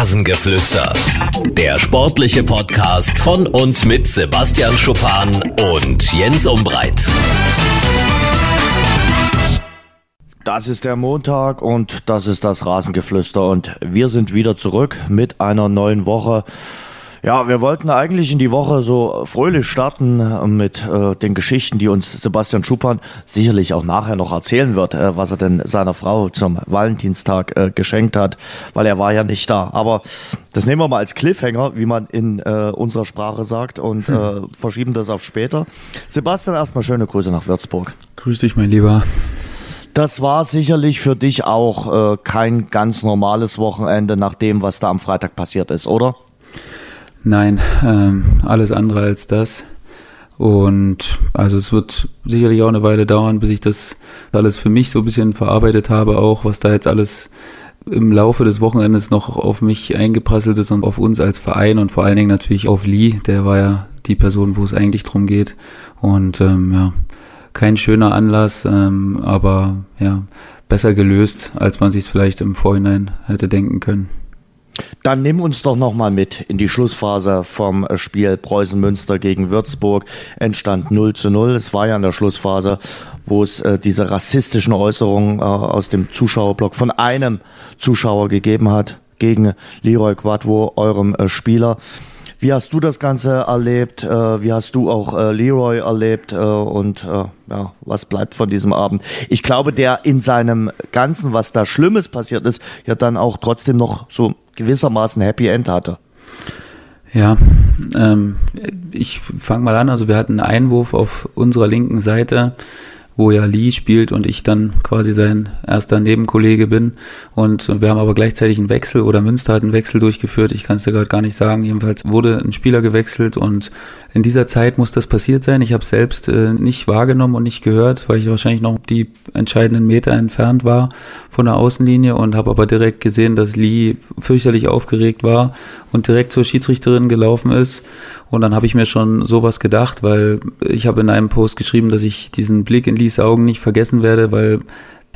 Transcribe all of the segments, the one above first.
Rasengeflüster. Der sportliche Podcast von und mit Sebastian Schuppan und Jens Umbreit. Das ist der Montag und das ist das Rasengeflüster und wir sind wieder zurück mit einer neuen Woche. Ja, wir wollten eigentlich in die Woche so fröhlich starten mit äh, den Geschichten, die uns Sebastian Schuppan sicherlich auch nachher noch erzählen wird, äh, was er denn seiner Frau zum Valentinstag äh, geschenkt hat, weil er war ja nicht da. Aber das nehmen wir mal als Cliffhanger, wie man in äh, unserer Sprache sagt und äh, hm. verschieben das auf später. Sebastian, erstmal schöne Grüße nach Würzburg. Grüß dich, mein Lieber. Das war sicherlich für dich auch äh, kein ganz normales Wochenende nach dem, was da am Freitag passiert ist, oder? Nein, ähm, alles andere als das. Und also es wird sicherlich auch eine Weile dauern, bis ich das alles für mich so ein bisschen verarbeitet habe, auch was da jetzt alles im Laufe des Wochenendes noch auf mich eingeprasselt ist und auf uns als Verein und vor allen Dingen natürlich auf Lee, der war ja die Person, wo es eigentlich drum geht. Und ähm, ja, kein schöner Anlass, ähm, aber ja, besser gelöst, als man sich vielleicht im Vorhinein hätte denken können. Dann nimm uns doch nochmal mit in die Schlussphase vom Spiel Preußen-Münster gegen Würzburg. Entstand 0 zu 0. Es war ja in der Schlussphase, wo es äh, diese rassistischen Äußerungen äh, aus dem Zuschauerblock von einem Zuschauer gegeben hat gegen Leroy Quadvo, eurem äh, Spieler. Wie hast du das Ganze erlebt? Äh, wie hast du auch äh, Leroy erlebt? Äh, und ja, was bleibt von diesem Abend? Ich glaube, der in seinem Ganzen, was da Schlimmes passiert ist, ja dann auch trotzdem noch so gewissermaßen Happy End hatte. Ja, ähm, ich fange mal an. Also wir hatten einen Einwurf auf unserer linken Seite wo ja Lee spielt und ich dann quasi sein erster Nebenkollege bin. Und wir haben aber gleichzeitig einen Wechsel oder Münster hat einen Wechsel durchgeführt. Ich kann es dir gerade gar nicht sagen. Jedenfalls wurde ein Spieler gewechselt und in dieser Zeit muss das passiert sein. Ich habe selbst äh, nicht wahrgenommen und nicht gehört, weil ich wahrscheinlich noch die entscheidenden Meter entfernt war von der Außenlinie und habe aber direkt gesehen, dass Lee fürchterlich aufgeregt war und direkt zur Schiedsrichterin gelaufen ist. Und dann habe ich mir schon sowas gedacht, weil ich habe in einem Post geschrieben, dass ich diesen Blick in Lees Augen nicht vergessen werde, weil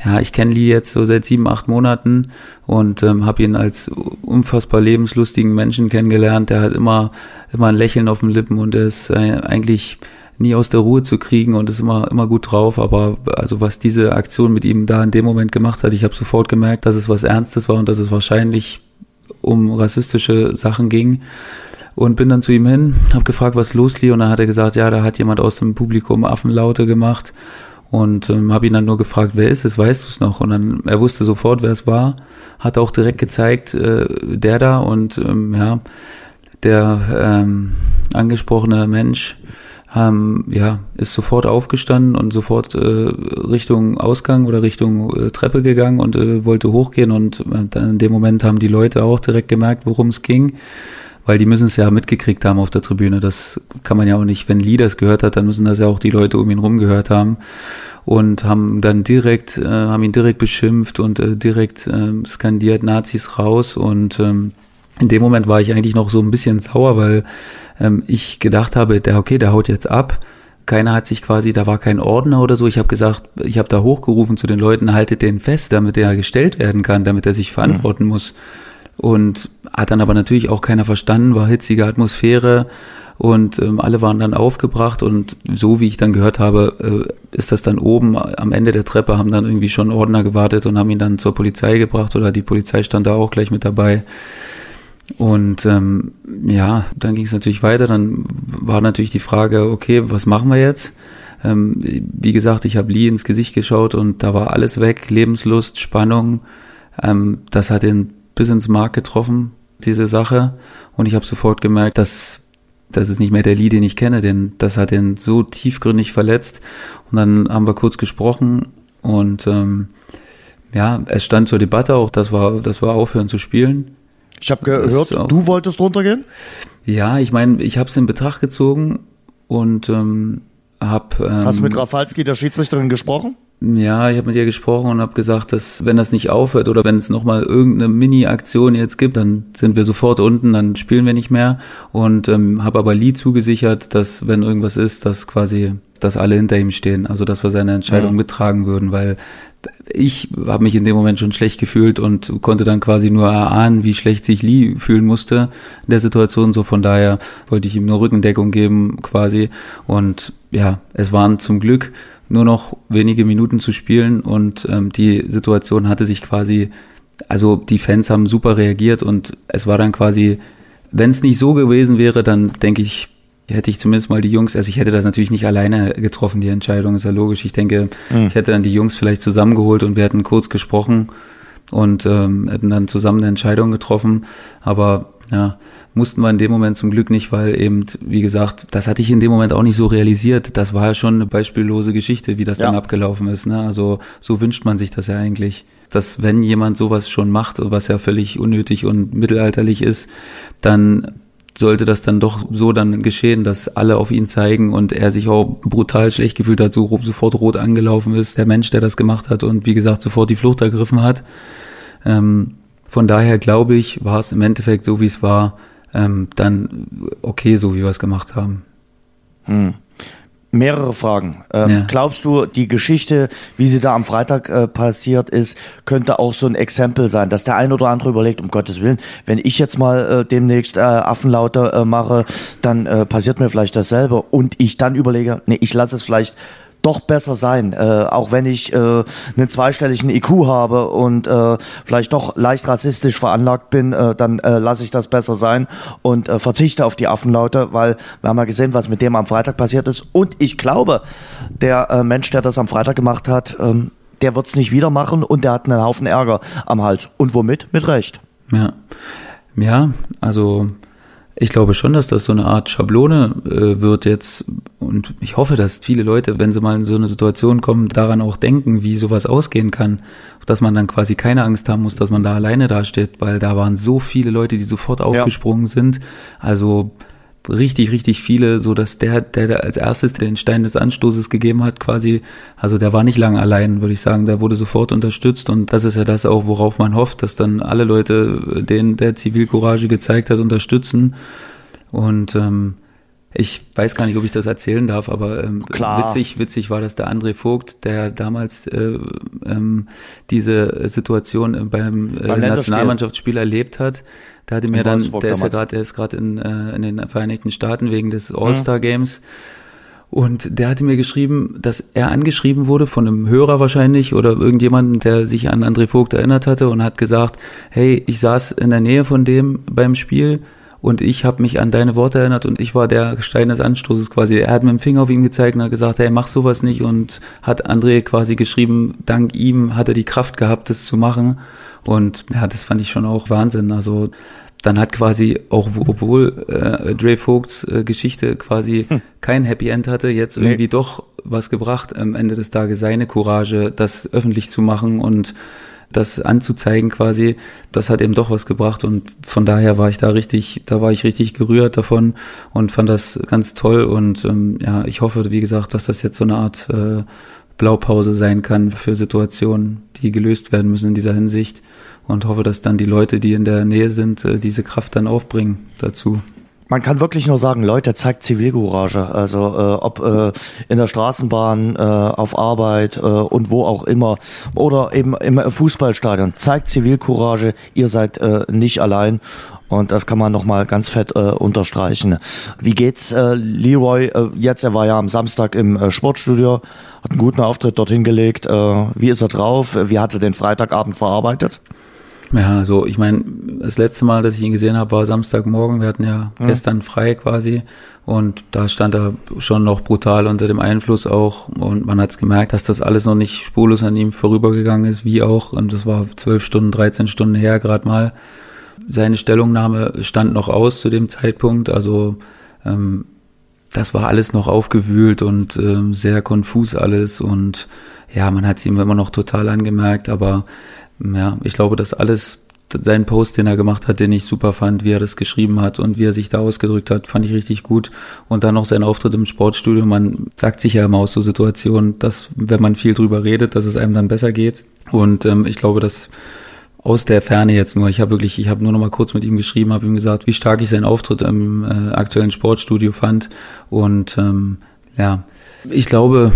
ja, ich kenne Lee jetzt so seit sieben, acht Monaten und ähm, habe ihn als unfassbar lebenslustigen Menschen kennengelernt. Der hat immer, immer ein Lächeln auf den Lippen und er ist äh, eigentlich nie aus der Ruhe zu kriegen und ist immer, immer gut drauf. Aber also was diese Aktion mit ihm da in dem Moment gemacht hat, ich habe sofort gemerkt, dass es was Ernstes war und dass es wahrscheinlich um rassistische Sachen ging und bin dann zu ihm hin, habe gefragt, was los liegt und dann hat er gesagt, ja, da hat jemand aus dem Publikum Affenlaute gemacht. Und ähm, habe ihn dann nur gefragt, wer ist es, weißt du es noch? Und dann, er wusste sofort, wer es war, hat auch direkt gezeigt, äh, der da. Und ähm, ja, der ähm, angesprochene Mensch ähm, ja, ist sofort aufgestanden und sofort äh, Richtung Ausgang oder Richtung äh, Treppe gegangen und äh, wollte hochgehen. Und äh, dann in dem Moment haben die Leute auch direkt gemerkt, worum es ging weil die müssen es ja mitgekriegt haben auf der Tribüne. Das kann man ja auch nicht, wenn Lee das gehört hat, dann müssen das ja auch die Leute um ihn rum gehört haben und haben dann direkt, äh, haben ihn direkt beschimpft und äh, direkt äh, skandiert Nazis raus und ähm, in dem Moment war ich eigentlich noch so ein bisschen sauer, weil ähm, ich gedacht habe, der okay, der haut jetzt ab. Keiner hat sich quasi, da war kein Ordner oder so. Ich habe gesagt, ich habe da hochgerufen zu den Leuten, haltet den fest, damit er gestellt werden kann, damit er sich verantworten mhm. muss und hat dann aber natürlich auch keiner verstanden, war hitzige Atmosphäre und ähm, alle waren dann aufgebracht und so wie ich dann gehört habe, äh, ist das dann oben am Ende der Treppe, haben dann irgendwie schon Ordner gewartet und haben ihn dann zur Polizei gebracht oder die Polizei stand da auch gleich mit dabei. Und ähm, ja, dann ging es natürlich weiter. Dann war natürlich die Frage, okay, was machen wir jetzt? Ähm, wie gesagt, ich habe Lee ins Gesicht geschaut und da war alles weg, Lebenslust, Spannung. Ähm, das hat ihn bis ins Mark getroffen, diese Sache. Und ich habe sofort gemerkt, dass das ist nicht mehr der Lee, den ich kenne, denn das hat ihn so tiefgründig verletzt. Und dann haben wir kurz gesprochen und ähm, ja, es stand zur Debatte auch, das war, das war aufhören zu spielen. Ich habe gehört, du wolltest runtergehen? Ja, ich meine, ich habe es in Betracht gezogen und ähm, habe. Ähm, Hast du mit Rafalski, der Schiedsrichterin, gesprochen? Ja, ich habe mit ihr gesprochen und habe gesagt, dass wenn das nicht aufhört oder wenn es nochmal irgendeine Mini-Aktion jetzt gibt, dann sind wir sofort unten, dann spielen wir nicht mehr. Und ähm, habe aber Lee zugesichert, dass wenn irgendwas ist, dass quasi, dass alle hinter ihm stehen. Also dass wir seine Entscheidung ja. mittragen würden, weil ich habe mich in dem Moment schon schlecht gefühlt und konnte dann quasi nur erahnen, wie schlecht sich Lee fühlen musste in der Situation. So von daher wollte ich ihm nur Rückendeckung geben quasi. Und ja, es waren zum Glück nur noch wenige Minuten zu spielen und ähm, die Situation hatte sich quasi, also die Fans haben super reagiert und es war dann quasi, wenn es nicht so gewesen wäre, dann denke ich, hätte ich zumindest mal die Jungs, also ich hätte das natürlich nicht alleine getroffen, die Entscheidung, ist ja logisch. Ich denke, mhm. ich hätte dann die Jungs vielleicht zusammengeholt und wir hätten kurz gesprochen und ähm, hätten dann zusammen eine Entscheidung getroffen. Aber ja, mussten wir in dem Moment zum Glück nicht, weil eben, wie gesagt, das hatte ich in dem Moment auch nicht so realisiert. Das war ja schon eine beispiellose Geschichte, wie das ja. dann abgelaufen ist. Ne? Also so wünscht man sich das ja eigentlich dass wenn jemand sowas schon macht, was ja völlig unnötig und mittelalterlich ist, dann sollte das dann doch so dann geschehen, dass alle auf ihn zeigen und er sich auch brutal schlecht gefühlt hat, so sofort rot angelaufen ist, der Mensch, der das gemacht hat und wie gesagt sofort die Flucht ergriffen hat. Ähm, von daher glaube ich, war es im Endeffekt so, wie es war, ähm, dann okay, so wie wir es gemacht haben. Hm mehrere Fragen. Ähm, ja. Glaubst du, die Geschichte, wie sie da am Freitag äh, passiert ist, könnte auch so ein Exempel sein, dass der ein oder andere überlegt, um Gottes Willen, wenn ich jetzt mal äh, demnächst äh, Affenlaute äh, mache, dann äh, passiert mir vielleicht dasselbe und ich dann überlege, nee, ich lasse es vielleicht doch besser sein, äh, auch wenn ich äh, einen zweistelligen IQ habe und äh, vielleicht doch leicht rassistisch veranlagt bin, äh, dann äh, lasse ich das besser sein und äh, verzichte auf die Affenlaute, weil wir haben ja gesehen, was mit dem am Freitag passiert ist. Und ich glaube, der äh, Mensch, der das am Freitag gemacht hat, ähm, der wird es nicht wieder machen und der hat einen Haufen Ärger am Hals. Und womit? Mit Recht. Ja. Ja, also ich glaube schon, dass das so eine Art Schablone äh, wird jetzt und ich hoffe, dass viele Leute, wenn sie mal in so eine Situation kommen, daran auch denken, wie sowas ausgehen kann, dass man dann quasi keine Angst haben muss, dass man da alleine dasteht, weil da waren so viele Leute, die sofort aufgesprungen ja. sind. Also richtig, richtig viele, so dass der, der als erstes den Stein des Anstoßes gegeben hat, quasi, also der war nicht lange allein, würde ich sagen, der wurde sofort unterstützt und das ist ja das auch, worauf man hofft, dass dann alle Leute, den der Zivilcourage gezeigt hat, unterstützen. Und ähm, ich weiß gar nicht, ob ich das erzählen darf, aber ähm, Klar. witzig, witzig war, dass der André Vogt, der damals äh, ähm, diese Situation beim, äh, Nationalmannschaftsspiel erlebt hat, der hatte mir dann, der ist ja gerade, der ist gerade in, äh, in den Vereinigten Staaten wegen des All-Star Games. Und der hatte mir geschrieben, dass er angeschrieben wurde von einem Hörer wahrscheinlich oder irgendjemanden, der sich an André Vogt erinnert hatte und hat gesagt, hey, ich saß in der Nähe von dem beim Spiel und ich habe mich an deine Worte erinnert und ich war der Stein des Anstoßes quasi. Er hat mit dem Finger auf ihn gezeigt und hat gesagt, hey, mach sowas nicht und hat André quasi geschrieben, dank ihm hat er die Kraft gehabt, das zu machen. Und ja, das fand ich schon auch Wahnsinn. Also dann hat quasi auch, obwohl äh, Dre Vogts äh, Geschichte quasi hm. kein Happy End hatte, jetzt nee. irgendwie doch was gebracht am Ende des Tages, seine Courage, das öffentlich zu machen und das anzuzeigen quasi, das hat eben doch was gebracht und von daher war ich da richtig, da war ich richtig gerührt davon und fand das ganz toll und ähm, ja, ich hoffe, wie gesagt, dass das jetzt so eine Art äh, Blaupause sein kann für Situationen, die gelöst werden müssen in dieser Hinsicht und hoffe, dass dann die Leute, die in der Nähe sind, äh, diese Kraft dann aufbringen dazu. Man kann wirklich nur sagen, Leute, zeigt Zivilcourage. Also äh, ob äh, in der Straßenbahn, äh, auf Arbeit äh, und wo auch immer oder eben im Fußballstadion. Zeigt Zivilcourage. Ihr seid äh, nicht allein. Und das kann man nochmal ganz fett äh, unterstreichen. Wie geht's äh, Leroy äh, jetzt? Er war ja am Samstag im äh, Sportstudio, hat einen guten Auftritt dorthin gelegt. Äh, wie ist er drauf? Wie hat er den Freitagabend verarbeitet? Ja, also ich meine, das letzte Mal, dass ich ihn gesehen habe, war Samstagmorgen. Wir hatten ja mhm. gestern frei quasi und da stand er schon noch brutal unter dem Einfluss auch und man hat es gemerkt, dass das alles noch nicht spurlos an ihm vorübergegangen ist, wie auch und das war zwölf Stunden, 13 Stunden her gerade mal. Seine Stellungnahme stand noch aus zu dem Zeitpunkt, also ähm, das war alles noch aufgewühlt und ähm, sehr konfus alles und ja, man hat es ihm immer noch total angemerkt, aber ja, ich glaube, dass alles, sein Post, den er gemacht hat, den ich super fand, wie er das geschrieben hat und wie er sich da ausgedrückt hat, fand ich richtig gut. Und dann noch sein Auftritt im Sportstudio. Man sagt sich ja immer aus so Situationen, dass, wenn man viel drüber redet, dass es einem dann besser geht. Und ähm, ich glaube, dass aus der Ferne jetzt nur, ich habe wirklich, ich habe nur noch mal kurz mit ihm geschrieben, habe ihm gesagt, wie stark ich seinen Auftritt im äh, aktuellen Sportstudio fand. Und ähm, ja, ich glaube,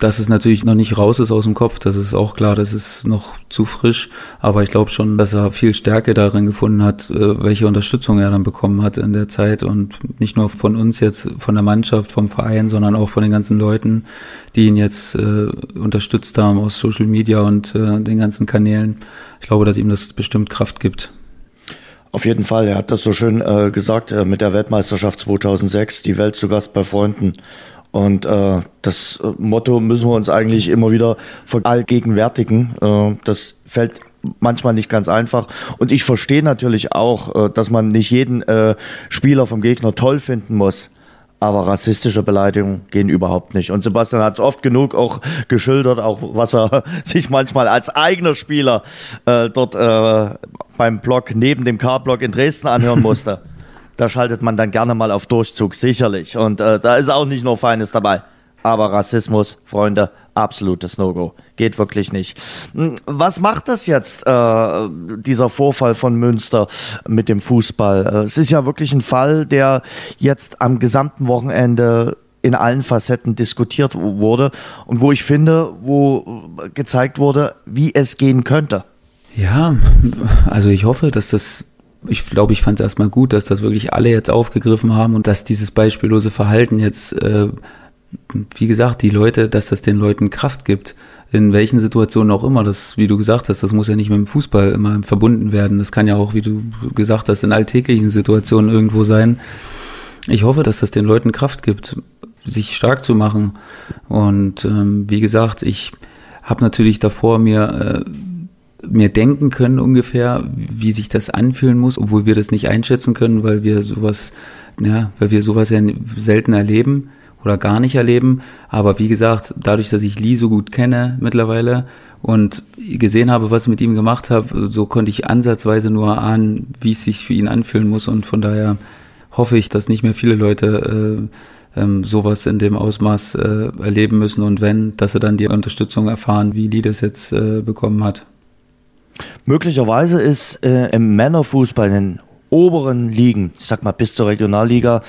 dass es natürlich noch nicht raus ist aus dem Kopf, das ist auch klar, das ist noch zu frisch, aber ich glaube schon, dass er viel Stärke darin gefunden hat, äh, welche Unterstützung er dann bekommen hat in der Zeit und nicht nur von uns jetzt, von der Mannschaft, vom Verein, sondern auch von den ganzen Leuten, die ihn jetzt äh, unterstützt haben aus Social Media und äh, den ganzen Kanälen. Ich glaube, dass ihm das bestimmt Kraft gibt. Auf jeden Fall, er hat das so schön äh, gesagt äh, mit der Weltmeisterschaft 2006, die Welt zu Gast bei Freunden. Und äh, das äh, Motto müssen wir uns eigentlich immer wieder verallgegenwärtigen. Äh, das fällt manchmal nicht ganz einfach. Und ich verstehe natürlich auch, äh, dass man nicht jeden äh, Spieler vom Gegner toll finden muss. Aber rassistische Beleidigungen gehen überhaupt nicht. Und Sebastian hat es oft genug auch geschildert, auch was er sich manchmal als eigener Spieler äh, dort äh, beim Block neben dem K-Block in Dresden anhören musste. Da schaltet man dann gerne mal auf Durchzug, sicherlich. Und äh, da ist auch nicht nur Feines dabei. Aber Rassismus, Freunde, absolutes No-Go. Geht wirklich nicht. Hm, was macht das jetzt, äh, dieser Vorfall von Münster mit dem Fußball? Äh, es ist ja wirklich ein Fall, der jetzt am gesamten Wochenende in allen Facetten diskutiert wurde und wo ich finde, wo gezeigt wurde, wie es gehen könnte. Ja, also ich hoffe, dass das ich glaube, ich fand es erstmal gut, dass das wirklich alle jetzt aufgegriffen haben und dass dieses beispiellose Verhalten jetzt, äh, wie gesagt, die Leute, dass das den Leuten Kraft gibt, in welchen Situationen auch immer. Das, wie du gesagt hast, das muss ja nicht mit dem Fußball immer verbunden werden. Das kann ja auch, wie du gesagt hast, in alltäglichen Situationen irgendwo sein. Ich hoffe, dass das den Leuten Kraft gibt, sich stark zu machen. Und ähm, wie gesagt, ich habe natürlich davor mir äh, mir denken können ungefähr, wie sich das anfühlen muss, obwohl wir das nicht einschätzen können, weil wir sowas, ja, weil wir sowas ja selten erleben oder gar nicht erleben. Aber wie gesagt, dadurch, dass ich Lee so gut kenne mittlerweile und gesehen habe, was ich mit ihm gemacht habe, so konnte ich ansatzweise nur ahnen, wie es sich für ihn anfühlen muss. Und von daher hoffe ich, dass nicht mehr viele Leute äh, ähm, sowas in dem Ausmaß äh, erleben müssen und wenn, dass sie dann die Unterstützung erfahren, wie Lee das jetzt äh, bekommen hat. Möglicherweise ist äh, im Männerfußball in den oberen Ligen, ich sag mal bis zur Regionalliga,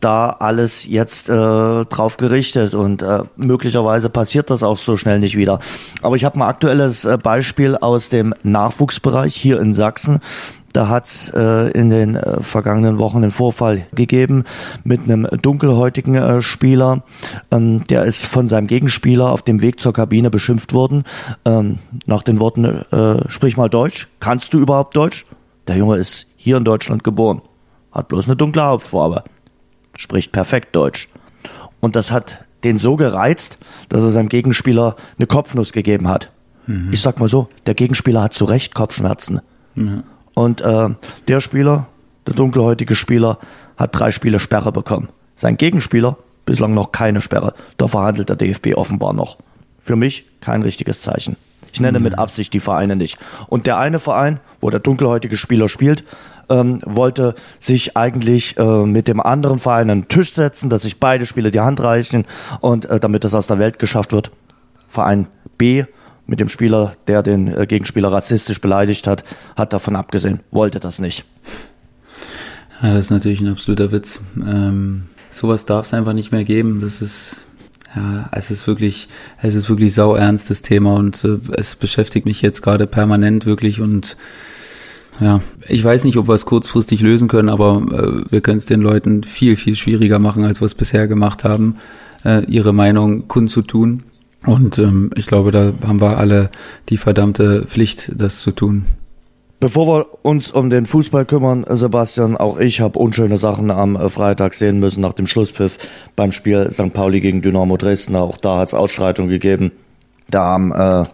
da alles jetzt äh, drauf gerichtet und äh, möglicherweise passiert das auch so schnell nicht wieder. Aber ich habe ein aktuelles äh, Beispiel aus dem Nachwuchsbereich hier in Sachsen. Da hat äh, in den äh, vergangenen Wochen einen Vorfall gegeben mit einem dunkelhäutigen äh, Spieler. Ähm, der ist von seinem Gegenspieler auf dem Weg zur Kabine beschimpft worden. Ähm, nach den Worten, sprich mal Deutsch. Kannst du überhaupt Deutsch? Der Junge ist hier in Deutschland geboren. Hat bloß eine dunkle Hauptfarbe. Spricht perfekt Deutsch. Und das hat den so gereizt, dass er seinem Gegenspieler eine Kopfnuss gegeben hat. Mhm. Ich sag mal so, der Gegenspieler hat zu Recht Kopfschmerzen. Mhm. Und äh, der Spieler, der dunkelhäutige Spieler, hat drei Spiele Sperre bekommen. Sein Gegenspieler bislang noch keine Sperre. Da verhandelt der DFB offenbar noch. Für mich kein richtiges Zeichen. Ich nenne mit Absicht die Vereine nicht. Und der eine Verein, wo der dunkelhäutige Spieler spielt, ähm, wollte sich eigentlich äh, mit dem anderen Verein an den Tisch setzen, dass sich beide Spiele die Hand reichen und äh, damit das aus der Welt geschafft wird. Verein B mit dem Spieler, der den äh, Gegenspieler rassistisch beleidigt hat, hat davon abgesehen, wollte das nicht. Ja, das ist natürlich ein absoluter Witz. Ähm, sowas darf es einfach nicht mehr geben. Das ist ja, es ist wirklich, es ist wirklich sau ernstes Thema und äh, es beschäftigt mich jetzt gerade permanent wirklich und ja, ich weiß nicht, ob wir es kurzfristig lösen können, aber äh, wir können es den Leuten viel, viel schwieriger machen, als wir es bisher gemacht haben, äh, ihre Meinung kundzutun. Und ähm, ich glaube, da haben wir alle die verdammte Pflicht, das zu tun. Bevor wir uns um den Fußball kümmern, Sebastian, auch ich habe unschöne Sachen am äh, Freitag sehen müssen nach dem Schlusspfiff beim Spiel St. Pauli gegen Dynamo Dresden. Auch da hat es Ausschreitung gegeben. Da haben äh,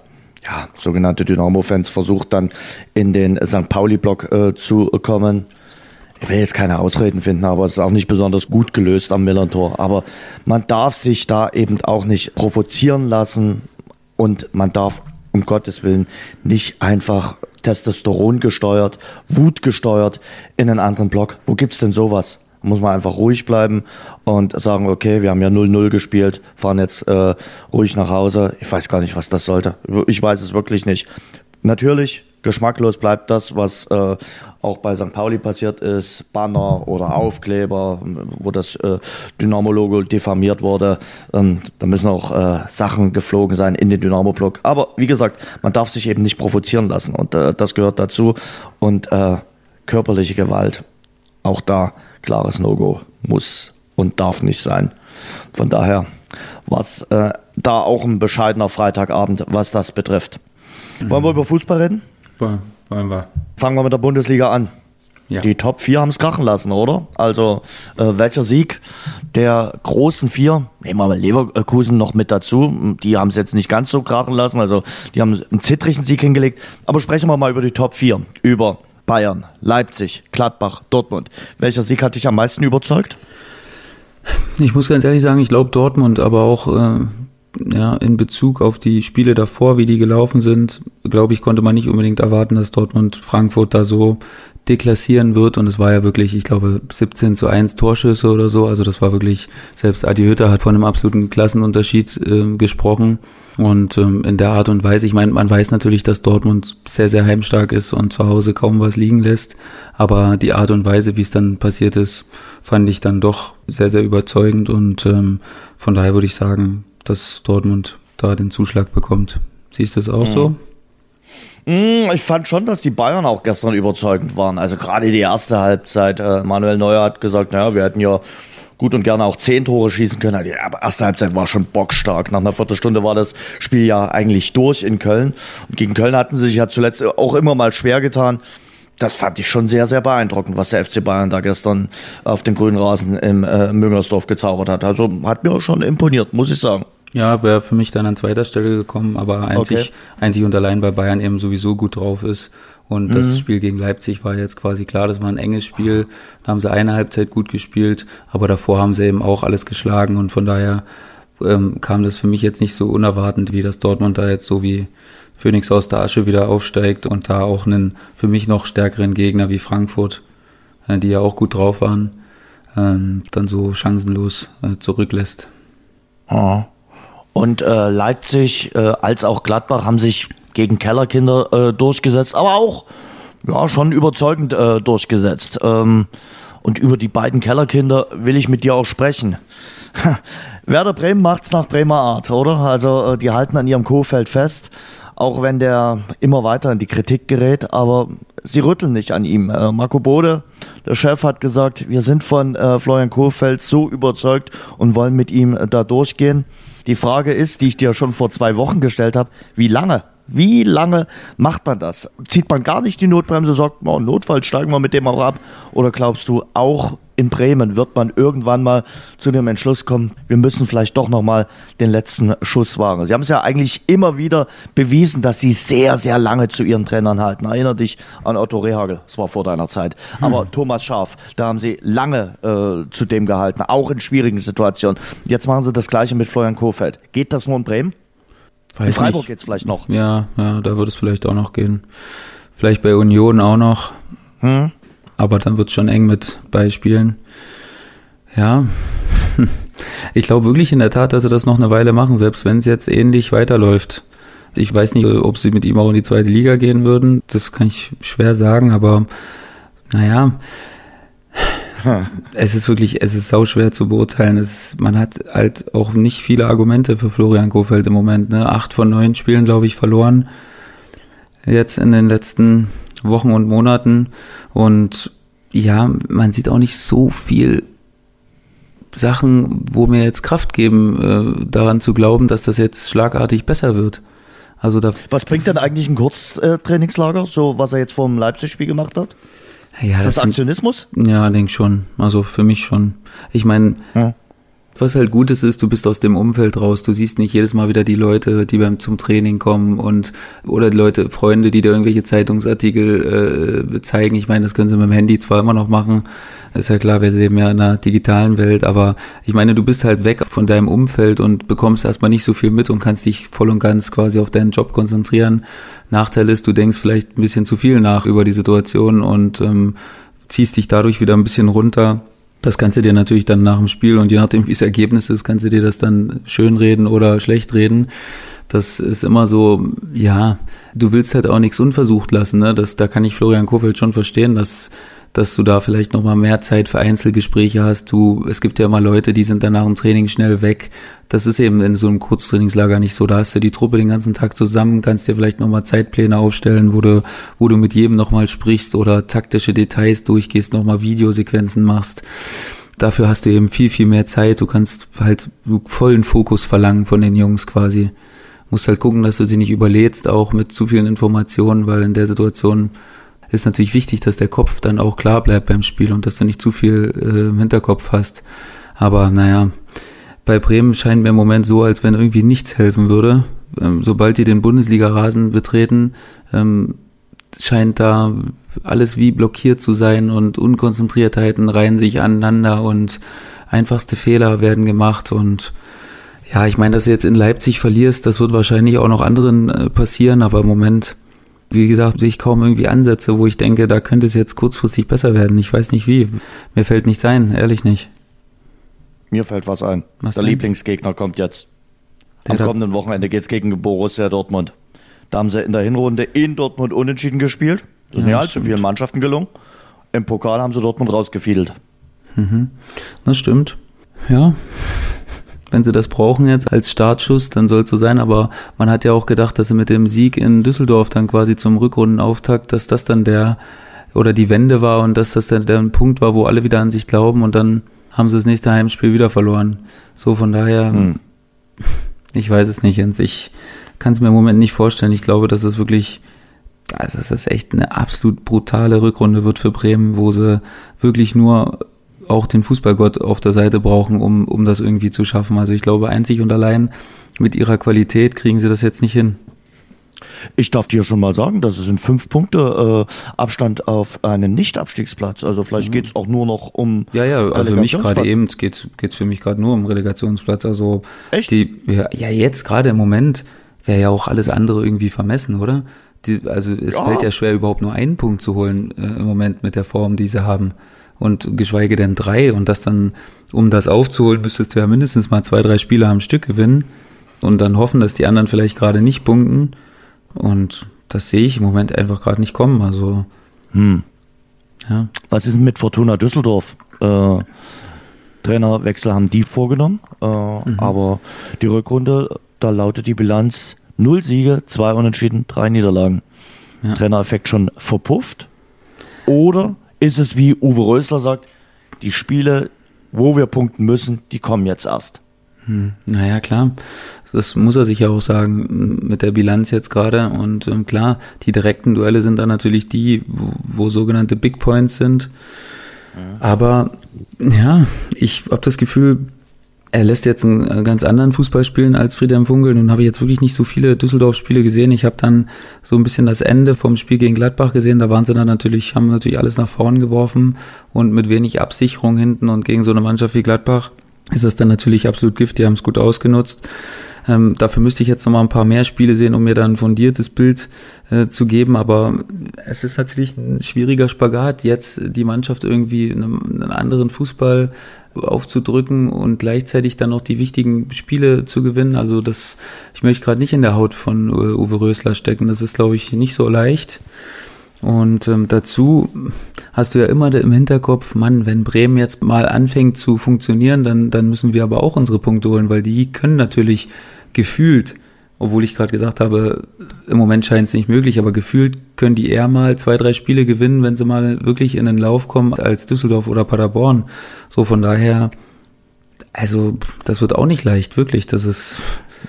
ja, sogenannte Dynamo-Fans versucht dann in den St. Pauli-Block äh, zu kommen ich will jetzt keine Ausreden finden, aber es ist auch nicht besonders gut gelöst am Millantor. Aber man darf sich da eben auch nicht provozieren lassen und man darf um Gottes Willen nicht einfach Testosteron gesteuert, Wut gesteuert in einen anderen Block. Wo gibt's denn sowas? Muss man einfach ruhig bleiben und sagen, okay, wir haben ja 0-0 gespielt, fahren jetzt äh, ruhig nach Hause. Ich weiß gar nicht, was das sollte. Ich weiß es wirklich nicht. Natürlich Geschmacklos bleibt das, was äh, auch bei St. Pauli passiert ist, Banner oder Aufkleber, wo das äh, Dynamo-Logo diffamiert wurde. Ähm, da müssen auch äh, Sachen geflogen sein in den Dynamo-Block. Aber wie gesagt, man darf sich eben nicht provozieren lassen und äh, das gehört dazu. Und äh, körperliche Gewalt, auch da klares No-Go muss und darf nicht sein. Von daher was äh, da auch ein bescheidener Freitagabend, was das betrifft. Wollen wir über Fußball reden? Wollen wir. Fangen wir mit der Bundesliga an. Ja. Die Top 4 haben es krachen lassen, oder? Also, äh, welcher Sieg der großen vier? Nehmen wir mal Leverkusen noch mit dazu. Die haben es jetzt nicht ganz so krachen lassen. Also, die haben einen zittrigen Sieg hingelegt. Aber sprechen wir mal über die Top 4. Über Bayern, Leipzig, Gladbach, Dortmund. Welcher Sieg hat dich am meisten überzeugt? Ich muss ganz ehrlich sagen, ich glaube Dortmund, aber auch äh, ja, in Bezug auf die Spiele davor, wie die gelaufen sind, glaube ich, konnte man nicht unbedingt erwarten, dass Dortmund Frankfurt da so deklassieren wird. Und es war ja wirklich, ich glaube, 17 zu 1 Torschüsse oder so. Also das war wirklich, selbst Adi Hütter hat von einem absoluten Klassenunterschied äh, gesprochen. Und ähm, in der Art und Weise, ich meine, man weiß natürlich, dass Dortmund sehr, sehr heimstark ist und zu Hause kaum was liegen lässt. Aber die Art und Weise, wie es dann passiert ist, fand ich dann doch sehr, sehr überzeugend. Und ähm, von daher würde ich sagen, dass Dortmund da den Zuschlag bekommt. Siehst du das auch mhm. so? Mm, ich fand schon, dass die Bayern auch gestern überzeugend waren. Also gerade die erste Halbzeit. Äh, Manuel Neuer hat gesagt, naja, wir hätten ja gut und gerne auch zehn Tore schießen können. Die erste Halbzeit war schon bockstark. Nach einer Viertelstunde war das Spiel ja eigentlich durch in Köln. Und gegen Köln hatten sie sich ja zuletzt auch immer mal schwer getan. Das fand ich schon sehr, sehr beeindruckend, was der FC Bayern da gestern auf dem grünen Rasen im äh, Müngersdorf gezaubert hat. Also hat mir schon imponiert, muss ich sagen. Ja, wäre für mich dann an zweiter Stelle gekommen, aber einzig, okay. einzig und allein, weil Bayern eben sowieso gut drauf ist. Und mhm. das Spiel gegen Leipzig war jetzt quasi klar, das war ein enges Spiel. Da haben sie eine Halbzeit gut gespielt, aber davor haben sie eben auch alles geschlagen und von daher ähm, kam das für mich jetzt nicht so unerwartend, wie das Dortmund da jetzt so wie Phoenix aus der Asche wieder aufsteigt und da auch einen für mich noch stärkeren Gegner wie Frankfurt, äh, die ja auch gut drauf waren, ähm, dann so chancenlos äh, zurücklässt. Ja. Und äh, Leipzig äh, als auch Gladbach haben sich gegen Kellerkinder äh, durchgesetzt, aber auch ja schon überzeugend äh, durchgesetzt. Ähm, und über die beiden Kellerkinder will ich mit dir auch sprechen. Werder Bremen macht's nach Bremer Art, oder? Also äh, die halten an ihrem Kofeld fest, auch wenn der immer weiter in die Kritik gerät, aber sie rütteln nicht an ihm. Äh, Marco Bode, der Chef, hat gesagt, wir sind von äh, Florian Kofeld so überzeugt und wollen mit ihm äh, da durchgehen. Die Frage ist, die ich dir schon vor zwei Wochen gestellt habe, wie lange? Wie lange macht man das? Zieht man gar nicht die Notbremse, sagt, oh, Notfall steigen wir mit dem auch ab? Oder glaubst du, auch in Bremen wird man irgendwann mal zu dem Entschluss kommen, wir müssen vielleicht doch nochmal den letzten Schuss wagen. Sie haben es ja eigentlich immer wieder bewiesen, dass sie sehr, sehr lange zu ihren Trainern halten. Erinner dich an Otto Rehagel, das war vor deiner Zeit. Hm. Aber Thomas Schaf, da haben sie lange äh, zu dem gehalten, auch in schwierigen Situationen. Jetzt machen sie das gleiche mit Florian Kohfeldt. Geht das nur in Bremen? Weiß in Freiburg geht es vielleicht noch. Ja, ja, da würde es vielleicht auch noch gehen. Vielleicht bei Union auch noch. Hm? aber dann wird es schon eng mit Beispielen. Ja, ich glaube wirklich in der Tat, dass sie das noch eine Weile machen, selbst wenn es jetzt ähnlich weiterläuft. Ich weiß nicht, ob sie mit ihm auch in die zweite Liga gehen würden. Das kann ich schwer sagen, aber naja, es ist wirklich, es ist sau schwer zu beurteilen. Es man hat halt auch nicht viele Argumente für Florian Kofeld im Moment. Ne? Acht von neun Spielen, glaube ich, verloren. Jetzt in den letzten Wochen und Monaten. Und ja, man sieht auch nicht so viel Sachen, wo mir jetzt Kraft geben, äh, daran zu glauben, dass das jetzt schlagartig besser wird. Also da was bringt denn eigentlich ein Kurztrainingslager, so was er jetzt vor dem Leipzig-Spiel gemacht hat? Ja, ist das, das Aktionismus? Ja, denke schon. Also für mich schon. Ich meine, ja. Was halt gut ist, ist, du bist aus dem Umfeld raus. Du siehst nicht jedes Mal wieder die Leute, die beim zum Training kommen und oder die Leute, Freunde, die dir irgendwelche Zeitungsartikel äh, zeigen. Ich meine, das können sie mit dem Handy zwar immer noch machen. Ist ja klar, wir leben ja in einer digitalen Welt, aber ich meine, du bist halt weg von deinem Umfeld und bekommst erstmal nicht so viel mit und kannst dich voll und ganz quasi auf deinen Job konzentrieren. Nachteil ist, du denkst vielleicht ein bisschen zu viel nach über die Situation und ähm, ziehst dich dadurch wieder ein bisschen runter Das kannst du dir natürlich dann nach dem Spiel und je nachdem, wie das Ergebnis ist, kannst du dir das dann schön reden oder schlecht reden. Das ist immer so, ja, du willst halt auch nichts unversucht lassen. Ne? Das, da kann ich Florian Kofeld schon verstehen, dass dass du da vielleicht noch mal mehr Zeit für Einzelgespräche hast. Du, es gibt ja immer Leute, die sind dann nach dem Training schnell weg. Das ist eben in so einem Kurztrainingslager nicht so. Da hast du die Truppe den ganzen Tag zusammen, kannst dir vielleicht noch mal Zeitpläne aufstellen, wo du, wo du mit jedem noch mal sprichst oder taktische Details durchgehst, noch mal Videosequenzen machst. Dafür hast du eben viel, viel mehr Zeit. Du kannst halt vollen Fokus verlangen von den Jungs quasi. Musst halt gucken, dass du sie nicht überlädst, auch mit zu vielen Informationen, weil in der Situation ist natürlich wichtig, dass der Kopf dann auch klar bleibt beim Spiel und dass du nicht zu viel äh, im Hinterkopf hast. Aber naja, bei Bremen scheint mir im Moment so, als wenn irgendwie nichts helfen würde. Ähm, sobald die den Bundesliga-Rasen betreten, ähm, scheint da alles wie blockiert zu sein und Unkonzentriertheiten reihen sich aneinander und einfachste Fehler werden gemacht und ja, ich meine, dass du jetzt in Leipzig verlierst, das wird wahrscheinlich auch noch anderen äh, passieren, aber im Moment wie gesagt, sehe ich kaum irgendwie Ansätze, wo ich denke, da könnte es jetzt kurzfristig besser werden. Ich weiß nicht wie. Mir fällt nichts ein, ehrlich nicht. Mir fällt was ein. Was Der denn? Lieblingsgegner kommt jetzt. Der Am kommenden Wochenende geht es gegen Borussia Dortmund. Da haben sie in der Hinrunde in Dortmund unentschieden gespielt. Das ist ja, nicht allzu vielen Mannschaften gelungen. Im Pokal haben sie Dortmund rausgefiedelt. Mhm. Das stimmt. Ja, wenn sie das brauchen jetzt als Startschuss, dann soll es so sein. Aber man hat ja auch gedacht, dass sie mit dem Sieg in Düsseldorf dann quasi zum Rückrundenauftakt, dass das dann der oder die Wende war und dass das dann der Punkt war, wo alle wieder an sich glauben und dann haben sie das nächste Heimspiel wieder verloren. So von daher, hm. ich weiß es nicht, Jens. Ich kann es mir im Moment nicht vorstellen. Ich glaube, dass es wirklich, also dass es echt eine absolut brutale Rückrunde wird für Bremen, wo sie wirklich nur auch den Fußballgott auf der Seite brauchen, um, um das irgendwie zu schaffen. Also ich glaube, einzig und allein mit ihrer Qualität kriegen sie das jetzt nicht hin. Ich darf dir schon mal sagen, das sind fünf Punkte äh, Abstand auf einen Nicht-Abstiegsplatz. Also vielleicht mhm. geht es auch nur noch um. Ja, ja, also für mich gerade eben geht es für mich gerade nur um Relegationsplatz. Also Echt? Die, ja, ja jetzt gerade im Moment wäre ja auch alles andere irgendwie vermessen, oder? Die, also es ja. fällt ja schwer, überhaupt nur einen Punkt zu holen äh, im Moment mit der Form, die sie haben und geschweige denn drei und das dann, um das aufzuholen, müsstest du ja mindestens mal zwei, drei Spiele am Stück gewinnen und dann hoffen, dass die anderen vielleicht gerade nicht punkten und das sehe ich im Moment einfach gerade nicht kommen, also hm. ja. Was ist denn mit Fortuna Düsseldorf? Äh, Trainerwechsel haben die vorgenommen, äh, mhm. aber die Rückrunde, da lautet die Bilanz null Siege, zwei Unentschieden, drei Niederlagen. Ja. Trainereffekt schon verpufft? Oder ist es, wie Uwe Rösler sagt, die Spiele, wo wir punkten müssen, die kommen jetzt erst. Hm, naja, klar. Das muss er sich ja auch sagen mit der Bilanz jetzt gerade. Und ähm, klar, die direkten Duelle sind dann natürlich die, wo, wo sogenannte Big Points sind. Ja. Aber ja, ich habe das Gefühl, er lässt jetzt einen äh, ganz anderen Fußball spielen als Friedhelm Funkel. Nun habe ich jetzt wirklich nicht so viele Düsseldorf-Spiele gesehen. Ich habe dann so ein bisschen das Ende vom Spiel gegen Gladbach gesehen. Da waren sie dann natürlich, haben natürlich alles nach vorn geworfen und mit wenig Absicherung hinten und gegen so eine Mannschaft wie Gladbach ist das dann natürlich absolut Gift. Die haben es gut ausgenutzt. Ähm, dafür müsste ich jetzt noch mal ein paar mehr Spiele sehen, um mir dann ein fundiertes Bild äh, zu geben. Aber es ist natürlich ein schwieriger Spagat, jetzt die Mannschaft irgendwie einem, einen anderen Fußball aufzudrücken und gleichzeitig dann noch die wichtigen Spiele zu gewinnen. Also das, ich möchte gerade nicht in der Haut von äh, Uwe Rösler stecken. Das ist, glaube ich, nicht so leicht. Und ähm, dazu hast du ja immer im Hinterkopf, Mann, wenn Bremen jetzt mal anfängt zu funktionieren, dann, dann müssen wir aber auch unsere Punkte holen, weil die können natürlich gefühlt, obwohl ich gerade gesagt habe, im Moment scheint es nicht möglich, aber gefühlt können die eher mal zwei, drei Spiele gewinnen, wenn sie mal wirklich in den Lauf kommen als Düsseldorf oder Paderborn. So von daher, also das wird auch nicht leicht, wirklich. Das ist,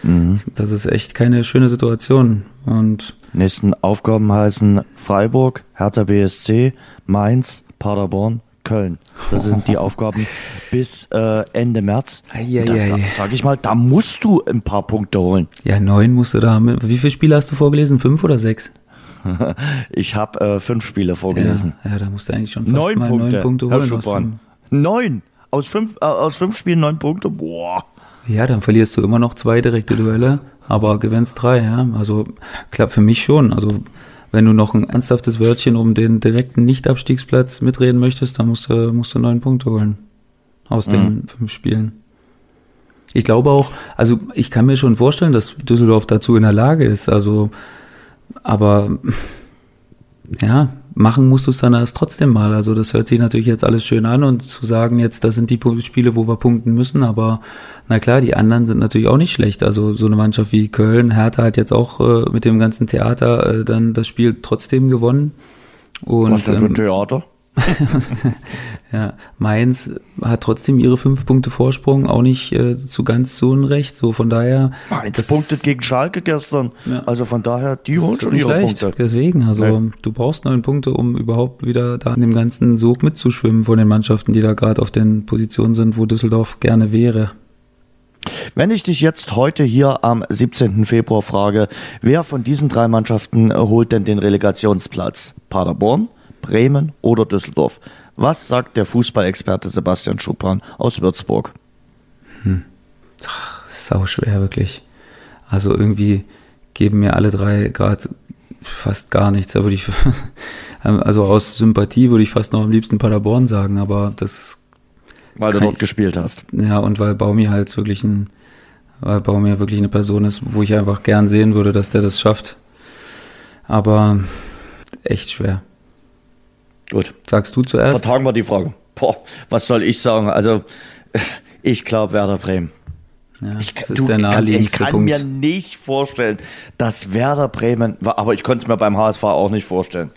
mhm. das ist echt keine schöne Situation. Und nächsten Aufgaben heißen Freiburg, Hertha BSC, Mainz, Paderborn, Köln. Das sind die Aufgaben bis äh, Ende März. Das sag ich mal, da musst du ein paar Punkte holen. Ja, neun musst du da haben. Wie viele Spiele hast du vorgelesen? Fünf oder sechs? ich habe äh, fünf Spiele vorgelesen. Ja, ja, da musst du eigentlich schon fast neun mal Punkte, neun Punkte holen. Neun? Aus fünf, äh, aus fünf Spielen neun Punkte? Boah. Ja, dann verlierst du immer noch zwei direkte Duelle, aber gewinnst drei, ja. Also klappt für mich schon. Also wenn du noch ein ernsthaftes Wörtchen um den direkten Nicht-Abstiegsplatz mitreden möchtest, dann musst du, musst du neun Punkte holen. Aus den mhm. fünf Spielen. Ich glaube auch, also ich kann mir schon vorstellen, dass Düsseldorf dazu in der Lage ist. Also, aber ja, machen musst du es dann erst trotzdem mal. Also das hört sich natürlich jetzt alles schön an und zu sagen jetzt, das sind die Spiele, wo wir punkten müssen, aber na klar, die anderen sind natürlich auch nicht schlecht. Also so eine Mannschaft wie Köln, Hertha hat jetzt auch äh, mit dem ganzen Theater äh, dann das Spiel trotzdem gewonnen. Und, Was denn für ein ähm, Theater? ja, Mainz hat trotzdem ihre fünf Punkte Vorsprung, auch nicht äh, zu ganz so Unrecht. So von daher. Mainz das, punktet gegen Schalke gestern. Ja, also von daher, die holen schon ihre leicht. Punkte. Deswegen, also nee. du brauchst neun Punkte, um überhaupt wieder da in dem ganzen Sog mitzuschwimmen von den Mannschaften, die da gerade auf den Positionen sind, wo Düsseldorf gerne wäre. Wenn ich dich jetzt heute hier am 17. Februar frage, wer von diesen drei Mannschaften holt denn den Relegationsplatz? Paderborn, Bremen oder Düsseldorf. Was sagt der Fußballexperte Sebastian Schuppan aus Würzburg? Hm. Sau schwer, wirklich. Also irgendwie geben mir alle drei gerade fast gar nichts. Da würde ich, also aus Sympathie würde ich fast noch am liebsten Paderborn sagen, aber das. Weil du dort ich, gespielt hast. Ja, und weil Baumi halt wirklich ein, weil Baumi wirklich eine Person ist, wo ich einfach gern sehen würde, dass der das schafft. Aber echt schwer. Gut. Sagst du zuerst? Vertagen wir die Frage. Boah, was soll ich sagen? Also, ich glaube Werder Bremen. Ja, ich, das ist du, der naheliegendste Ich kann Punkt. mir nicht vorstellen, dass Werder Bremen, aber ich konnte es mir beim HSV auch nicht vorstellen.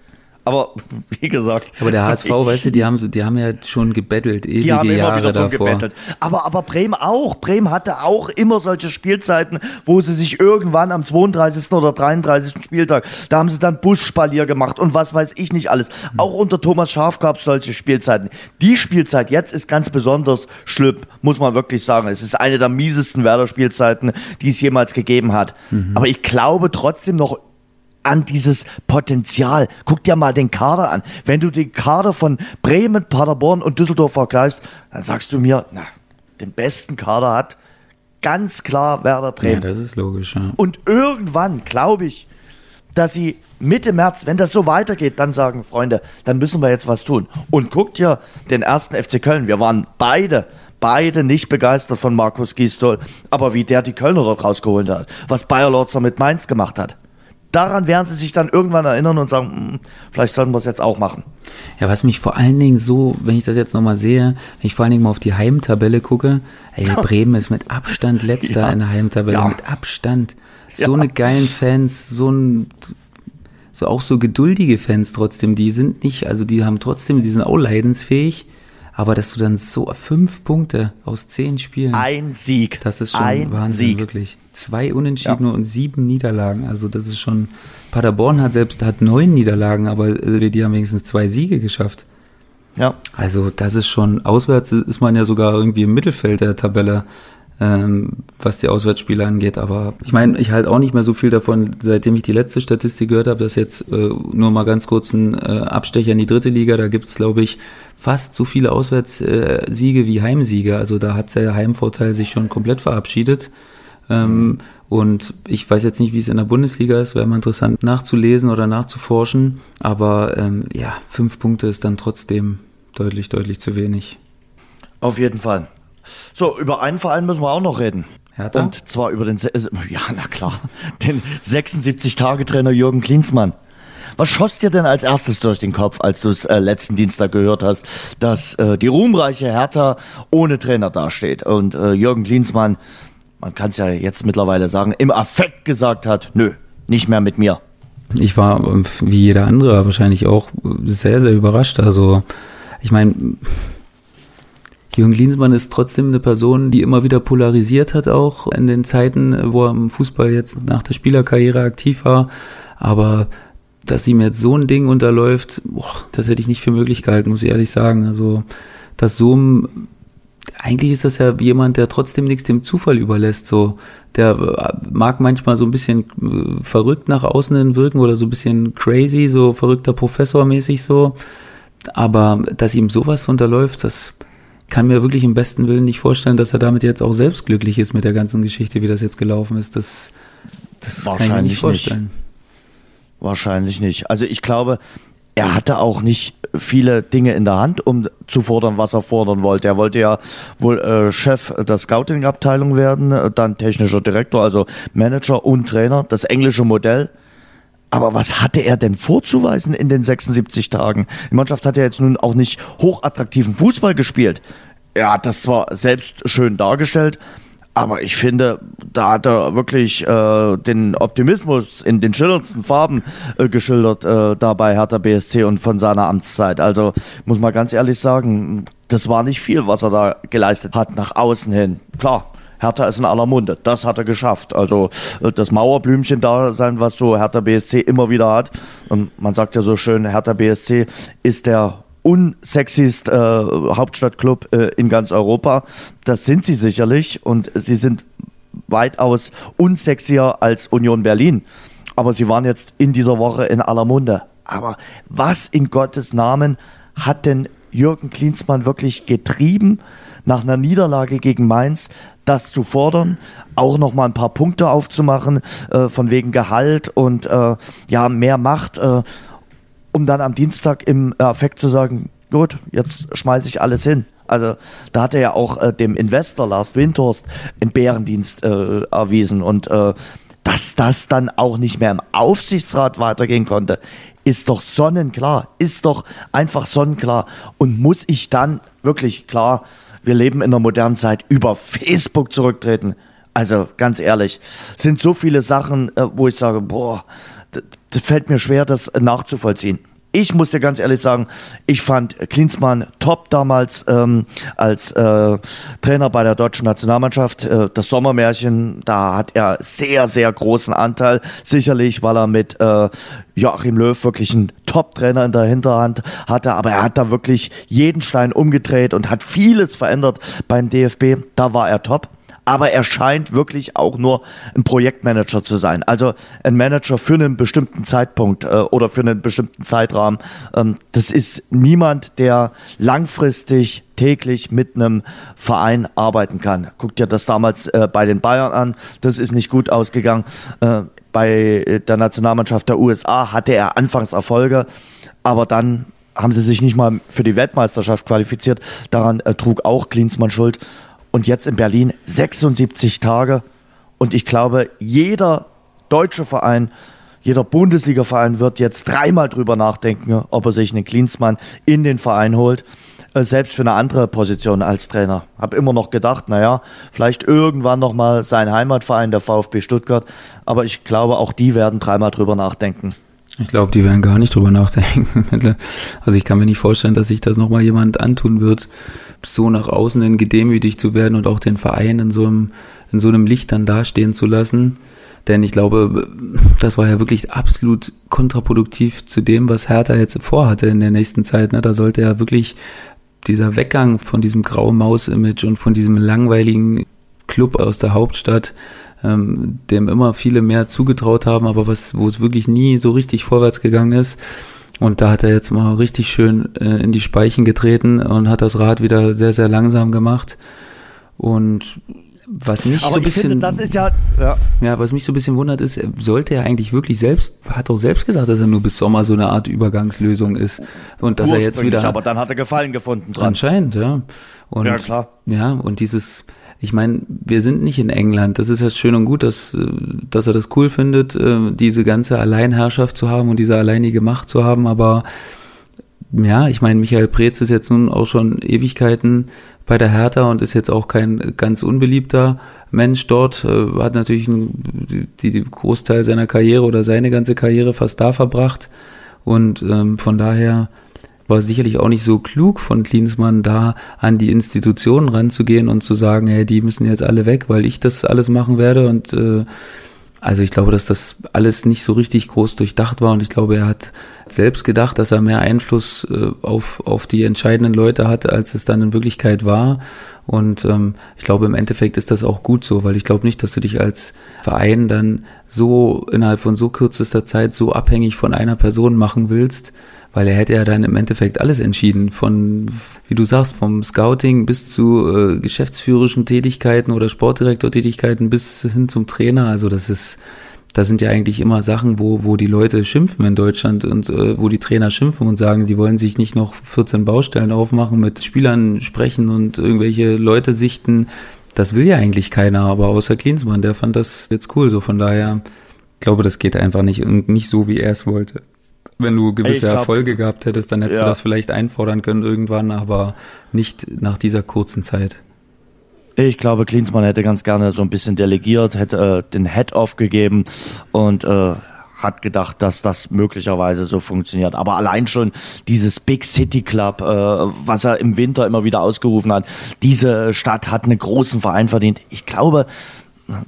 Aber wie gesagt. Aber der HSV, ich, weißt du, die haben, die haben ja schon gebettelt, ewige die haben immer Jahre wieder davor. Gebettelt. Aber, aber Bremen auch. Bremen hatte auch immer solche Spielzeiten, wo sie sich irgendwann am 32. oder 33. Spieltag, da haben sie dann Busspalier gemacht und was weiß ich nicht alles. Mhm. Auch unter Thomas Schaf gab es solche Spielzeiten. Die Spielzeit jetzt ist ganz besonders schlimm, muss man wirklich sagen. Es ist eine der miesesten Werder-Spielzeiten, die es jemals gegeben hat. Mhm. Aber ich glaube trotzdem noch an dieses Potenzial. Guck dir mal den Kader an. Wenn du den Kader von Bremen, Paderborn und Düsseldorf vergleichst, dann sagst du mir, na, den besten Kader hat ganz klar Werder Bremen. Ja, das ist logisch. Ja. Und irgendwann glaube ich, dass sie Mitte März, wenn das so weitergeht, dann sagen, Freunde, dann müssen wir jetzt was tun. Und guckt dir den ersten FC Köln. Wir waren beide, beide nicht begeistert von Markus Gisdol. Aber wie der die Kölner dort rausgeholt hat, was Bayer Lorzer mit Mainz gemacht hat daran werden sie sich dann irgendwann erinnern und sagen, hm, vielleicht sollten wir es jetzt auch machen. Ja, was mich vor allen Dingen so, wenn ich das jetzt nochmal sehe, wenn ich vor allen Dingen mal auf die Heimtabelle gucke, ey, ja. Bremen ist mit Abstand letzter ja. in der Heimtabelle, ja. mit Abstand. So eine geilen Fans, so ein, so auch so geduldige Fans trotzdem, die sind nicht, also die haben trotzdem, die sind auch leidensfähig, aber dass du dann so fünf Punkte aus zehn Spielen. Ein Sieg. Das ist schon Ein Wahnsinn, Sieg. wirklich. Zwei Unentschieden ja. und sieben Niederlagen. Also das ist schon. Paderborn hat selbst hat neun Niederlagen, aber äh, die haben wenigstens zwei Siege geschafft. Ja. Also das ist schon, auswärts ist man ja sogar irgendwie im Mittelfeld der Tabelle ähm, was die Auswärtsspiele angeht. Aber ich meine, ich halte auch nicht mehr so viel davon, seitdem ich die letzte Statistik gehört habe, dass jetzt äh, nur mal ganz kurz ein äh, Abstecher in die dritte Liga, da gibt's glaube ich, fast so viele Auswärtssiege wie Heimsiege. Also da hat der Heimvorteil sich schon komplett verabschiedet. Ähm, und ich weiß jetzt nicht, wie es in der Bundesliga ist, wäre mal interessant nachzulesen oder nachzuforschen. Aber ähm, ja, fünf Punkte ist dann trotzdem deutlich, deutlich zu wenig. Auf jeden Fall. So, über einen Verein müssen wir auch noch reden. Hertha? Und zwar über den, ja, na klar, den 76-Tage-Trainer Jürgen Klinsmann. Was schoss dir denn als erstes durch den Kopf, als du es äh, letzten Dienstag gehört hast, dass äh, die ruhmreiche Hertha ohne Trainer dasteht und äh, Jürgen Klinsmann, man kann es ja jetzt mittlerweile sagen, im Affekt gesagt hat, nö, nicht mehr mit mir. Ich war, wie jeder andere, wahrscheinlich auch sehr, sehr überrascht. Also, ich meine, Jürgen Klinsmann ist trotzdem eine Person, die immer wieder polarisiert hat, auch in den Zeiten, wo er im Fußball jetzt nach der Spielerkarriere aktiv war. Aber dass ihm jetzt so ein Ding unterläuft, boah, das hätte ich nicht für möglich gehalten, muss ich ehrlich sagen. Also, dass so ein, eigentlich ist das ja jemand, der trotzdem nichts dem Zufall überlässt, so. Der mag manchmal so ein bisschen äh, verrückt nach außen hin wirken oder so ein bisschen crazy, so verrückter Professor mäßig so. Aber dass ihm sowas unterläuft, das, kann mir wirklich im besten Willen nicht vorstellen, dass er damit jetzt auch selbst glücklich ist mit der ganzen Geschichte, wie das jetzt gelaufen ist. Das, das kann ich mir nicht vorstellen. Nicht. Wahrscheinlich nicht. Also ich glaube, er hatte auch nicht viele Dinge in der Hand, um zu fordern, was er fordern wollte. Er wollte ja wohl äh, Chef der Scouting-Abteilung werden, äh, dann technischer Direktor, also Manager und Trainer, das englische Modell. Aber was hatte er denn vorzuweisen in den 76 Tagen? Die Mannschaft hat ja jetzt nun auch nicht hochattraktiven Fußball gespielt. Er hat das zwar selbst schön dargestellt, aber ich finde, da hat er wirklich äh, den Optimismus in den schillerndsten Farben äh, geschildert äh, dabei Hertha BSC und von seiner Amtszeit. Also muss man ganz ehrlich sagen, das war nicht viel, was er da geleistet hat nach außen hin. Klar, Hertha ist in aller Munde. Das hat er geschafft. Also äh, das Mauerblümchen da sein, was so Hertha BSC immer wieder hat. Und man sagt ja so schön, Hertha BSC ist der unsexyst äh, Hauptstadtclub äh, in ganz Europa. Das sind sie sicherlich und sie sind weitaus unsexier als Union Berlin. Aber sie waren jetzt in dieser Woche in aller Munde. Aber was in Gottes Namen hat denn Jürgen Klinsmann wirklich getrieben, nach einer Niederlage gegen Mainz das zu fordern, auch noch mal ein paar Punkte aufzumachen, äh, von wegen Gehalt und äh, ja, mehr Macht, äh, um dann am Dienstag im Effekt zu sagen, gut, jetzt schmeiße ich alles hin. Also da hat er ja auch äh, dem Investor Lars Windhorst einen Bärendienst äh, erwiesen und äh, dass das dann auch nicht mehr im Aufsichtsrat weitergehen konnte, ist doch sonnenklar, ist doch einfach sonnenklar. Und muss ich dann wirklich klar, wir leben in der modernen Zeit, über Facebook zurücktreten? Also ganz ehrlich, sind so viele Sachen, äh, wo ich sage, boah, das fällt mir schwer, das nachzuvollziehen. Ich muss dir ganz ehrlich sagen, ich fand Klinsmann top damals ähm, als äh, Trainer bei der deutschen Nationalmannschaft. Äh, das Sommermärchen, da hat er sehr, sehr großen Anteil. Sicherlich, weil er mit äh, Joachim Löw wirklich einen Top-Trainer in der Hinterhand hatte, aber er hat da wirklich jeden Stein umgedreht und hat vieles verändert beim DFB. Da war er top aber er scheint wirklich auch nur ein Projektmanager zu sein. Also ein Manager für einen bestimmten Zeitpunkt äh, oder für einen bestimmten Zeitrahmen. Ähm, das ist niemand, der langfristig täglich mit einem Verein arbeiten kann. Guckt ja das damals äh, bei den Bayern an. Das ist nicht gut ausgegangen. Äh, bei der Nationalmannschaft der USA hatte er anfangs Erfolge, aber dann haben sie sich nicht mal für die Weltmeisterschaft qualifiziert. Daran äh, trug auch Klinsmann Schuld und jetzt in Berlin 76 Tage. Und ich glaube, jeder deutsche Verein, jeder Bundesliga-Verein wird jetzt dreimal drüber nachdenken, ob er sich einen Klinsmann in den Verein holt. Äh, selbst für eine andere Position als Trainer. Hab immer noch gedacht, naja, vielleicht irgendwann nochmal sein Heimatverein, der VfB Stuttgart. Aber ich glaube, auch die werden dreimal drüber nachdenken. Ich glaube, die werden gar nicht drüber nachdenken. Also ich kann mir nicht vorstellen, dass sich das nochmal jemand antun wird, so nach außen hin gedemütigt zu werden und auch den Verein in so einem, in so einem Licht dann dastehen zu lassen. Denn ich glaube, das war ja wirklich absolut kontraproduktiv zu dem, was Hertha jetzt vorhatte in der nächsten Zeit. Ne? Da sollte ja wirklich dieser Weggang von diesem grauen Maus-Image und von diesem langweiligen Club aus der Hauptstadt ähm, dem immer viele mehr zugetraut haben, aber was, wo es wirklich nie so richtig vorwärts gegangen ist. Und da hat er jetzt mal richtig schön äh, in die Speichen getreten und hat das Rad wieder sehr, sehr langsam gemacht. Und was mich aber so ein bisschen, finde, das ist ja, ja, ja, was mich so ein bisschen wundert ist, sollte er eigentlich wirklich selbst, hat auch selbst gesagt, dass er nur bis Sommer so eine Art Übergangslösung ist und dass er jetzt wieder, aber dann hat er Gefallen gefunden dran. Anscheinend, ja. Und, ja klar. Ja, und dieses, ich meine, wir sind nicht in England. Das ist ja schön und gut, dass, äh, dass er das cool findet, äh, diese ganze Alleinherrschaft zu haben und diese alleinige Macht zu haben. Aber ja, ich meine, Michael Preetz ist jetzt nun auch schon Ewigkeiten bei der Hertha und ist jetzt auch kein ganz unbeliebter Mensch dort. Äh, hat natürlich die, die Großteil seiner Karriere oder seine ganze Karriere fast da verbracht. Und ähm, von daher war sicherlich auch nicht so klug von Klinsmann, da an die Institutionen ranzugehen und zu sagen, hey, die müssen jetzt alle weg, weil ich das alles machen werde. Und äh, also ich glaube, dass das alles nicht so richtig groß durchdacht war und ich glaube, er hat selbst gedacht, dass er mehr Einfluss äh, auf, auf die entscheidenden Leute hatte, als es dann in Wirklichkeit war. Und ähm, ich glaube, im Endeffekt ist das auch gut so, weil ich glaube nicht, dass du dich als Verein dann so innerhalb von so kürzester Zeit so abhängig von einer Person machen willst, weil er hätte ja dann im Endeffekt alles entschieden, von, wie du sagst, vom Scouting bis zu äh, geschäftsführerischen Tätigkeiten oder Sportdirektortätigkeiten bis hin zum Trainer. Also das ist, das sind ja eigentlich immer Sachen, wo, wo die Leute schimpfen in Deutschland und äh, wo die Trainer schimpfen und sagen, die wollen sich nicht noch 14 Baustellen aufmachen, mit Spielern sprechen und irgendwelche Leute sichten. Das will ja eigentlich keiner, aber außer Klinsmann, der fand das jetzt cool. So von daher, glaube, das geht einfach nicht und nicht so, wie er es wollte. Wenn du gewisse glaub, Erfolge gehabt hättest, dann hättest ja. du das vielleicht einfordern können irgendwann, aber nicht nach dieser kurzen Zeit. Ich glaube, Klinsmann hätte ganz gerne so ein bisschen delegiert, hätte äh, den Head-Off gegeben und äh, hat gedacht, dass das möglicherweise so funktioniert. Aber allein schon dieses Big City Club, äh, was er im Winter immer wieder ausgerufen hat, diese Stadt hat einen großen Verein verdient. Ich glaube,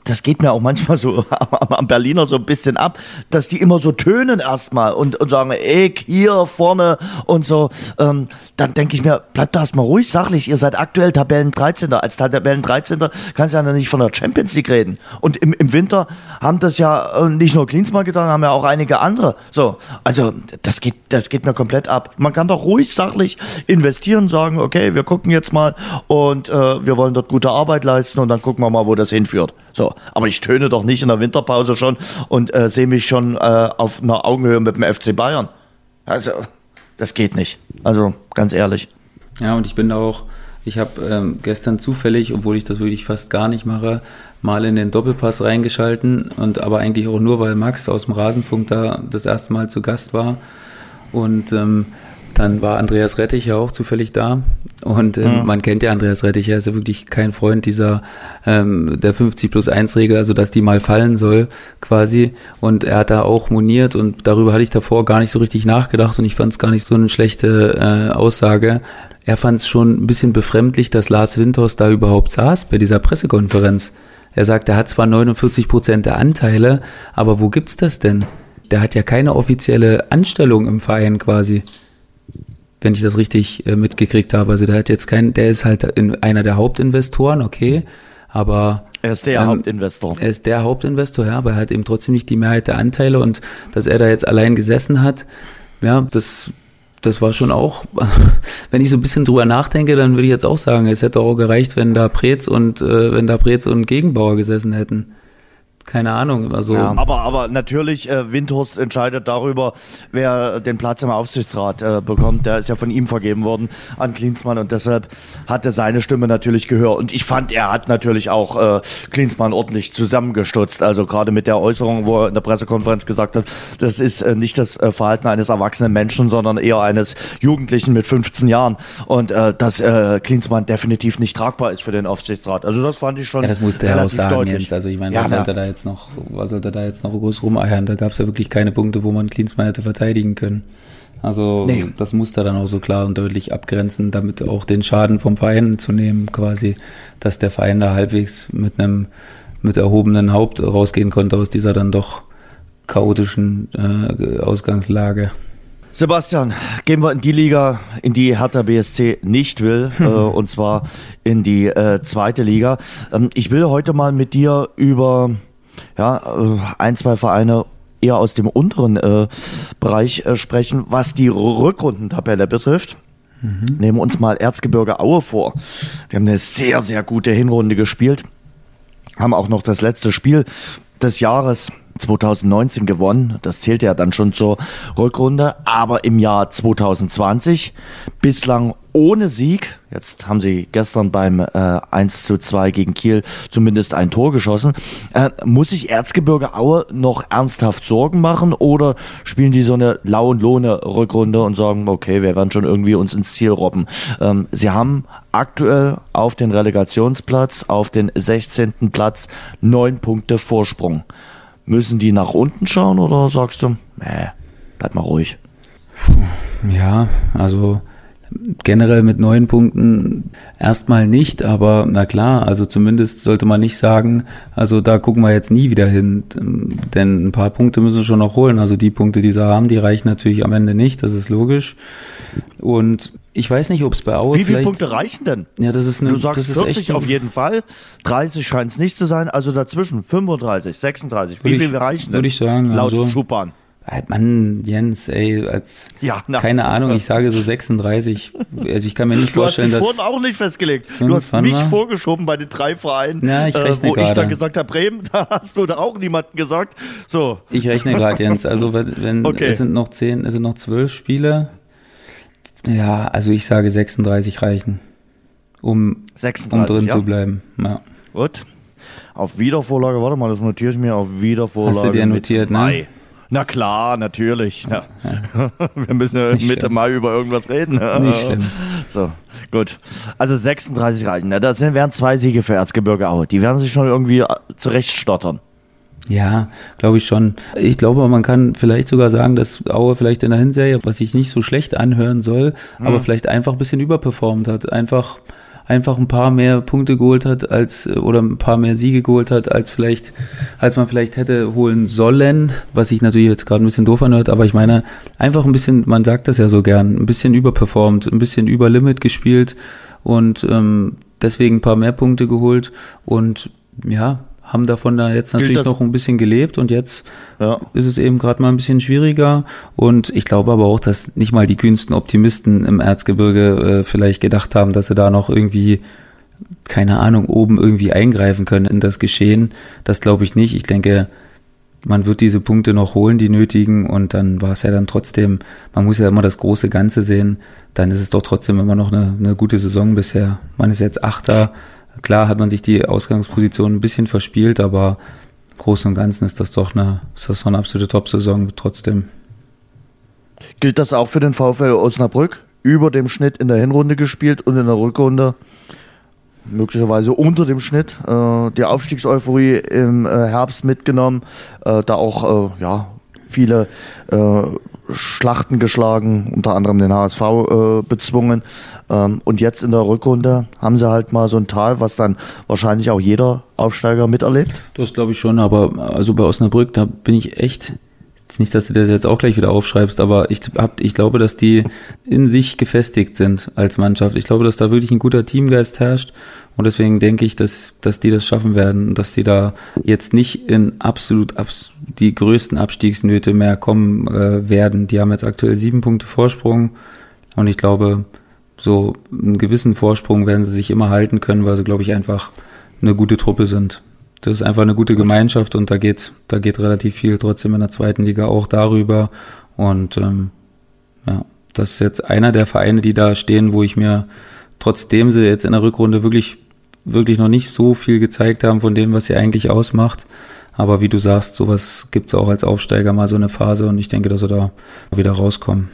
das geht mir auch manchmal so am Berliner so ein bisschen ab, dass die immer so tönen erstmal und, und sagen, ey, hier vorne und so. Ähm, dann denke ich mir, bleibt da erstmal ruhig, sachlich. Ihr seid aktuell Tabellen 13. Als Tabellen 13. kannst du ja noch nicht von der Champions League reden. Und im, im Winter haben das ja äh, nicht nur Klinsmann getan, haben ja auch einige andere. So, also das geht, das geht mir komplett ab. Man kann doch ruhig sachlich investieren, sagen, okay, wir gucken jetzt mal und äh, wir wollen dort gute Arbeit leisten und dann gucken wir mal, wo das hinführt. So, aber ich töne doch nicht in der Winterpause schon und äh, sehe mich schon äh, auf einer Augenhöhe mit dem FC Bayern. Also, das geht nicht. Also, ganz ehrlich. Ja, und ich bin da auch, ich habe ähm, gestern zufällig, obwohl ich das wirklich fast gar nicht mache, mal in den Doppelpass reingeschalten und aber eigentlich auch nur, weil Max aus dem Rasenfunk da das erste Mal zu Gast war. Und ähm, dann war Andreas Rettich ja auch zufällig da. Und ähm, mhm. man kennt ja Andreas Rettich, er ist ja wirklich kein Freund dieser ähm, der 50 plus 1 Regel, also dass die mal fallen soll, quasi. Und er hat da auch moniert und darüber hatte ich davor gar nicht so richtig nachgedacht und ich fand es gar nicht so eine schlechte äh, Aussage. Er fand es schon ein bisschen befremdlich, dass Lars Winters da überhaupt saß bei dieser Pressekonferenz. Er sagt, er hat zwar 49 Prozent der Anteile, aber wo gibt's das denn? Der hat ja keine offizielle Anstellung im Verein quasi wenn ich das richtig äh, mitgekriegt habe. Also der hat jetzt kein, der ist halt in, einer der Hauptinvestoren, okay, aber er ist der ähm, Hauptinvestor. Er ist der Hauptinvestor, ja, aber er hat eben trotzdem nicht die Mehrheit der Anteile und dass er da jetzt allein gesessen hat, ja, das das war schon auch, wenn ich so ein bisschen drüber nachdenke, dann würde ich jetzt auch sagen, es hätte auch gereicht, wenn da Preetz und äh, wenn da Preetz und Gegenbauer gesessen hätten keine Ahnung. Also ja. aber, aber natürlich, äh, Windhorst entscheidet darüber, wer den Platz im Aufsichtsrat äh, bekommt. Der ist ja von ihm vergeben worden an Klinsmann und deshalb hatte seine Stimme natürlich Gehör. Und ich fand, er hat natürlich auch äh, Klinsmann ordentlich zusammengestutzt. Also gerade mit der Äußerung, wo er in der Pressekonferenz gesagt hat, das ist äh, nicht das äh, Verhalten eines erwachsenen Menschen, sondern eher eines Jugendlichen mit 15 Jahren. Und äh, dass äh, Klinsmann definitiv nicht tragbar ist für den Aufsichtsrat. Also das fand ich schon. Ja, das musste er auch sagen deutlich. jetzt. Also ich meine, was ja, da jetzt noch, was sollte da jetzt noch groß rumeiern? Da gab es ja wirklich keine Punkte, wo man Klinsmann hätte verteidigen können. Also nee. das muss da dann auch so klar und deutlich abgrenzen, damit auch den Schaden vom Verein zu nehmen, quasi, dass der Verein da halbwegs mit einem mit erhobenen Haupt rausgehen konnte aus dieser dann doch chaotischen äh, Ausgangslage. Sebastian, gehen wir in die Liga, in die Hertha BSC nicht will, äh, und zwar in die äh, zweite Liga. Ähm, ich will heute mal mit dir über ja, äh, ein, zwei Vereine eher aus dem unteren äh, Bereich äh, sprechen, was die Rückrundentabelle betrifft. Mhm. Nehmen wir uns mal Erzgebirge Aue vor. Die haben eine sehr, sehr gute Hinrunde gespielt. Haben auch noch das letzte Spiel des Jahres 2019 gewonnen. Das zählt ja dann schon zur Rückrunde. Aber im Jahr 2020 bislang ohne Sieg. Jetzt haben sie gestern beim äh, 1 zu 2 gegen Kiel zumindest ein Tor geschossen. Äh, muss sich Erzgebirge Aue noch ernsthaft Sorgen machen oder spielen die so eine Lau- und Lohne-Rückrunde und sagen, okay, wir werden schon irgendwie uns ins Ziel robben? Ähm, sie haben aktuell auf den Relegationsplatz, auf den 16. Platz, neun Punkte Vorsprung. Müssen die nach unten schauen oder sagst du, nee, bleib mal ruhig? Ja, also generell mit neun Punkten erstmal nicht, aber na klar, also zumindest sollte man nicht sagen, also da gucken wir jetzt nie wieder hin, denn ein paar Punkte müssen schon noch holen. Also die Punkte, die sie haben, die reichen natürlich am Ende nicht, das ist logisch. Und ich weiß nicht, ob es bei Aue Wie viele Punkte reichen denn? Ja, das ist eine, Du sagst das ist 40 echt auf jeden Fall, 30 scheint es nicht zu sein, also dazwischen 35, 36. Wie viel ich- reichen denn? würde ich sagen, Laut also- Schupan. Halt, Mann, Jens, ey, als Ja, na. keine Ahnung, ich sage so 36. Also ich kann mir nicht Du hast vorstellen, dich dass vorhin auch nicht festgelegt. Du hast mich war? vorgeschoben bei den drei Vereinen, Ja, ich äh, wo ich gerade. dann gesagt habe, Bremen, da hast du da auch niemanden gesagt. So, ich rechne gerade, Jens. Also wenn, wenn Okay. es sind noch zehn, es sind noch zwölf Spiele. Ja, also ich sage 36 reichen, um, 36, um drin ja? zu bleiben. Ja. Gut. Auf Wiedervorlage, warte mal, das notiere ich mir auf Wiedervorlage. Hast du dir notiert, ne? Mai. Na klar, natürlich. Ja. Wir müssen ja Nicht Mitte schlimm. Mai über irgendwas reden. Nicht schlimm. So, gut. Also 36 reichen. Das sind- wären zwei Siege für Erzgebirge Aue. Die werden sich schon irgendwie äh, zurechtstottern. Ja, glaube ich schon. Ich glaube, man kann vielleicht sogar sagen, dass Aue vielleicht in der Hinserie, was sich nicht so schlecht anhören soll, aber vielleicht einfach ein bisschen überperformt hat. Einfach, einfach ein paar mehr Punkte geholt hat als, oder ein paar mehr Siege geholt hat, als vielleicht, als man vielleicht hätte holen sollen, was sich natürlich jetzt gerade ein bisschen doof anhört, aber ich meine, einfach ein bisschen, man sagt das ja so gern, ein bisschen überperformt, ein bisschen über Limit gespielt und ähm, deswegen ein paar mehr Punkte geholt und ja, haben davon da jetzt natürlich noch ein bisschen gelebt und jetzt Ja. ist es eben gerade mal ein bisschen schwieriger und ich glaube aber auch, dass nicht mal die kühnsten Optimisten im Erzgebirge äh, vielleicht gedacht haben, dass sie da noch irgendwie keine Ahnung, oben irgendwie eingreifen können in das Geschehen. Das glaube ich nicht. Ich denke, man wird diese Punkte noch holen, die nötigen, und dann war es ja dann trotzdem, man muss ja immer das große Ganze sehen, dann ist es doch trotzdem immer noch eine, eine gute Saison bisher. Man ist jetzt Achter, klar hat man sich die Ausgangsposition ein bisschen verspielt, aber im Großen und Ganzen ist das doch eine, ist eine absolute Top-Saison trotzdem. Gilt das auch für den VfL Osnabrück? Über dem Schnitt in der Hinrunde gespielt und in der Rückrunde möglicherweise unter dem Schnitt. Äh, die Aufstiegseuphorie im äh, Herbst mitgenommen, äh, da auch äh, ja, viele äh, Schlachten geschlagen, unter anderem den HSV äh, bezwungen. Ähm, und jetzt in der Rückrunde haben sie halt mal so ein Tal, was dann wahrscheinlich auch jeder Aufsteiger miterlebt. Das glaube ich schon, aber also bei Osnabrück, da bin ich echt, nicht, dass du das jetzt auch gleich wieder aufschreibst, aber ich hab, ich glaube, dass die in sich gefestigt sind als Mannschaft. Ich glaube, dass da wirklich ein guter Teamgeist herrscht und deswegen denke ich, dass, dass die das schaffen werden und dass die da jetzt nicht in absolut abs die größten Abstiegsnöte mehr kommen äh, werden. Die haben jetzt aktuell sieben Punkte Vorsprung und ich glaube, so einen gewissen Vorsprung werden sie sich immer halten können, weil sie, glaube ich, einfach eine gute Truppe sind. Das ist einfach eine gute Gemeinschaft und da geht, da geht relativ viel trotzdem in der zweiten Liga auch darüber. Und ähm, ja, das ist jetzt einer der Vereine, die da stehen, wo ich mir, trotzdem sie jetzt in der Rückrunde wirklich, wirklich noch nicht so viel gezeigt haben von dem, was sie eigentlich ausmacht. Aber wie du sagst, sowas gibt's auch als Aufsteiger mal so eine Phase und ich denke, dass wir da wieder rauskommen.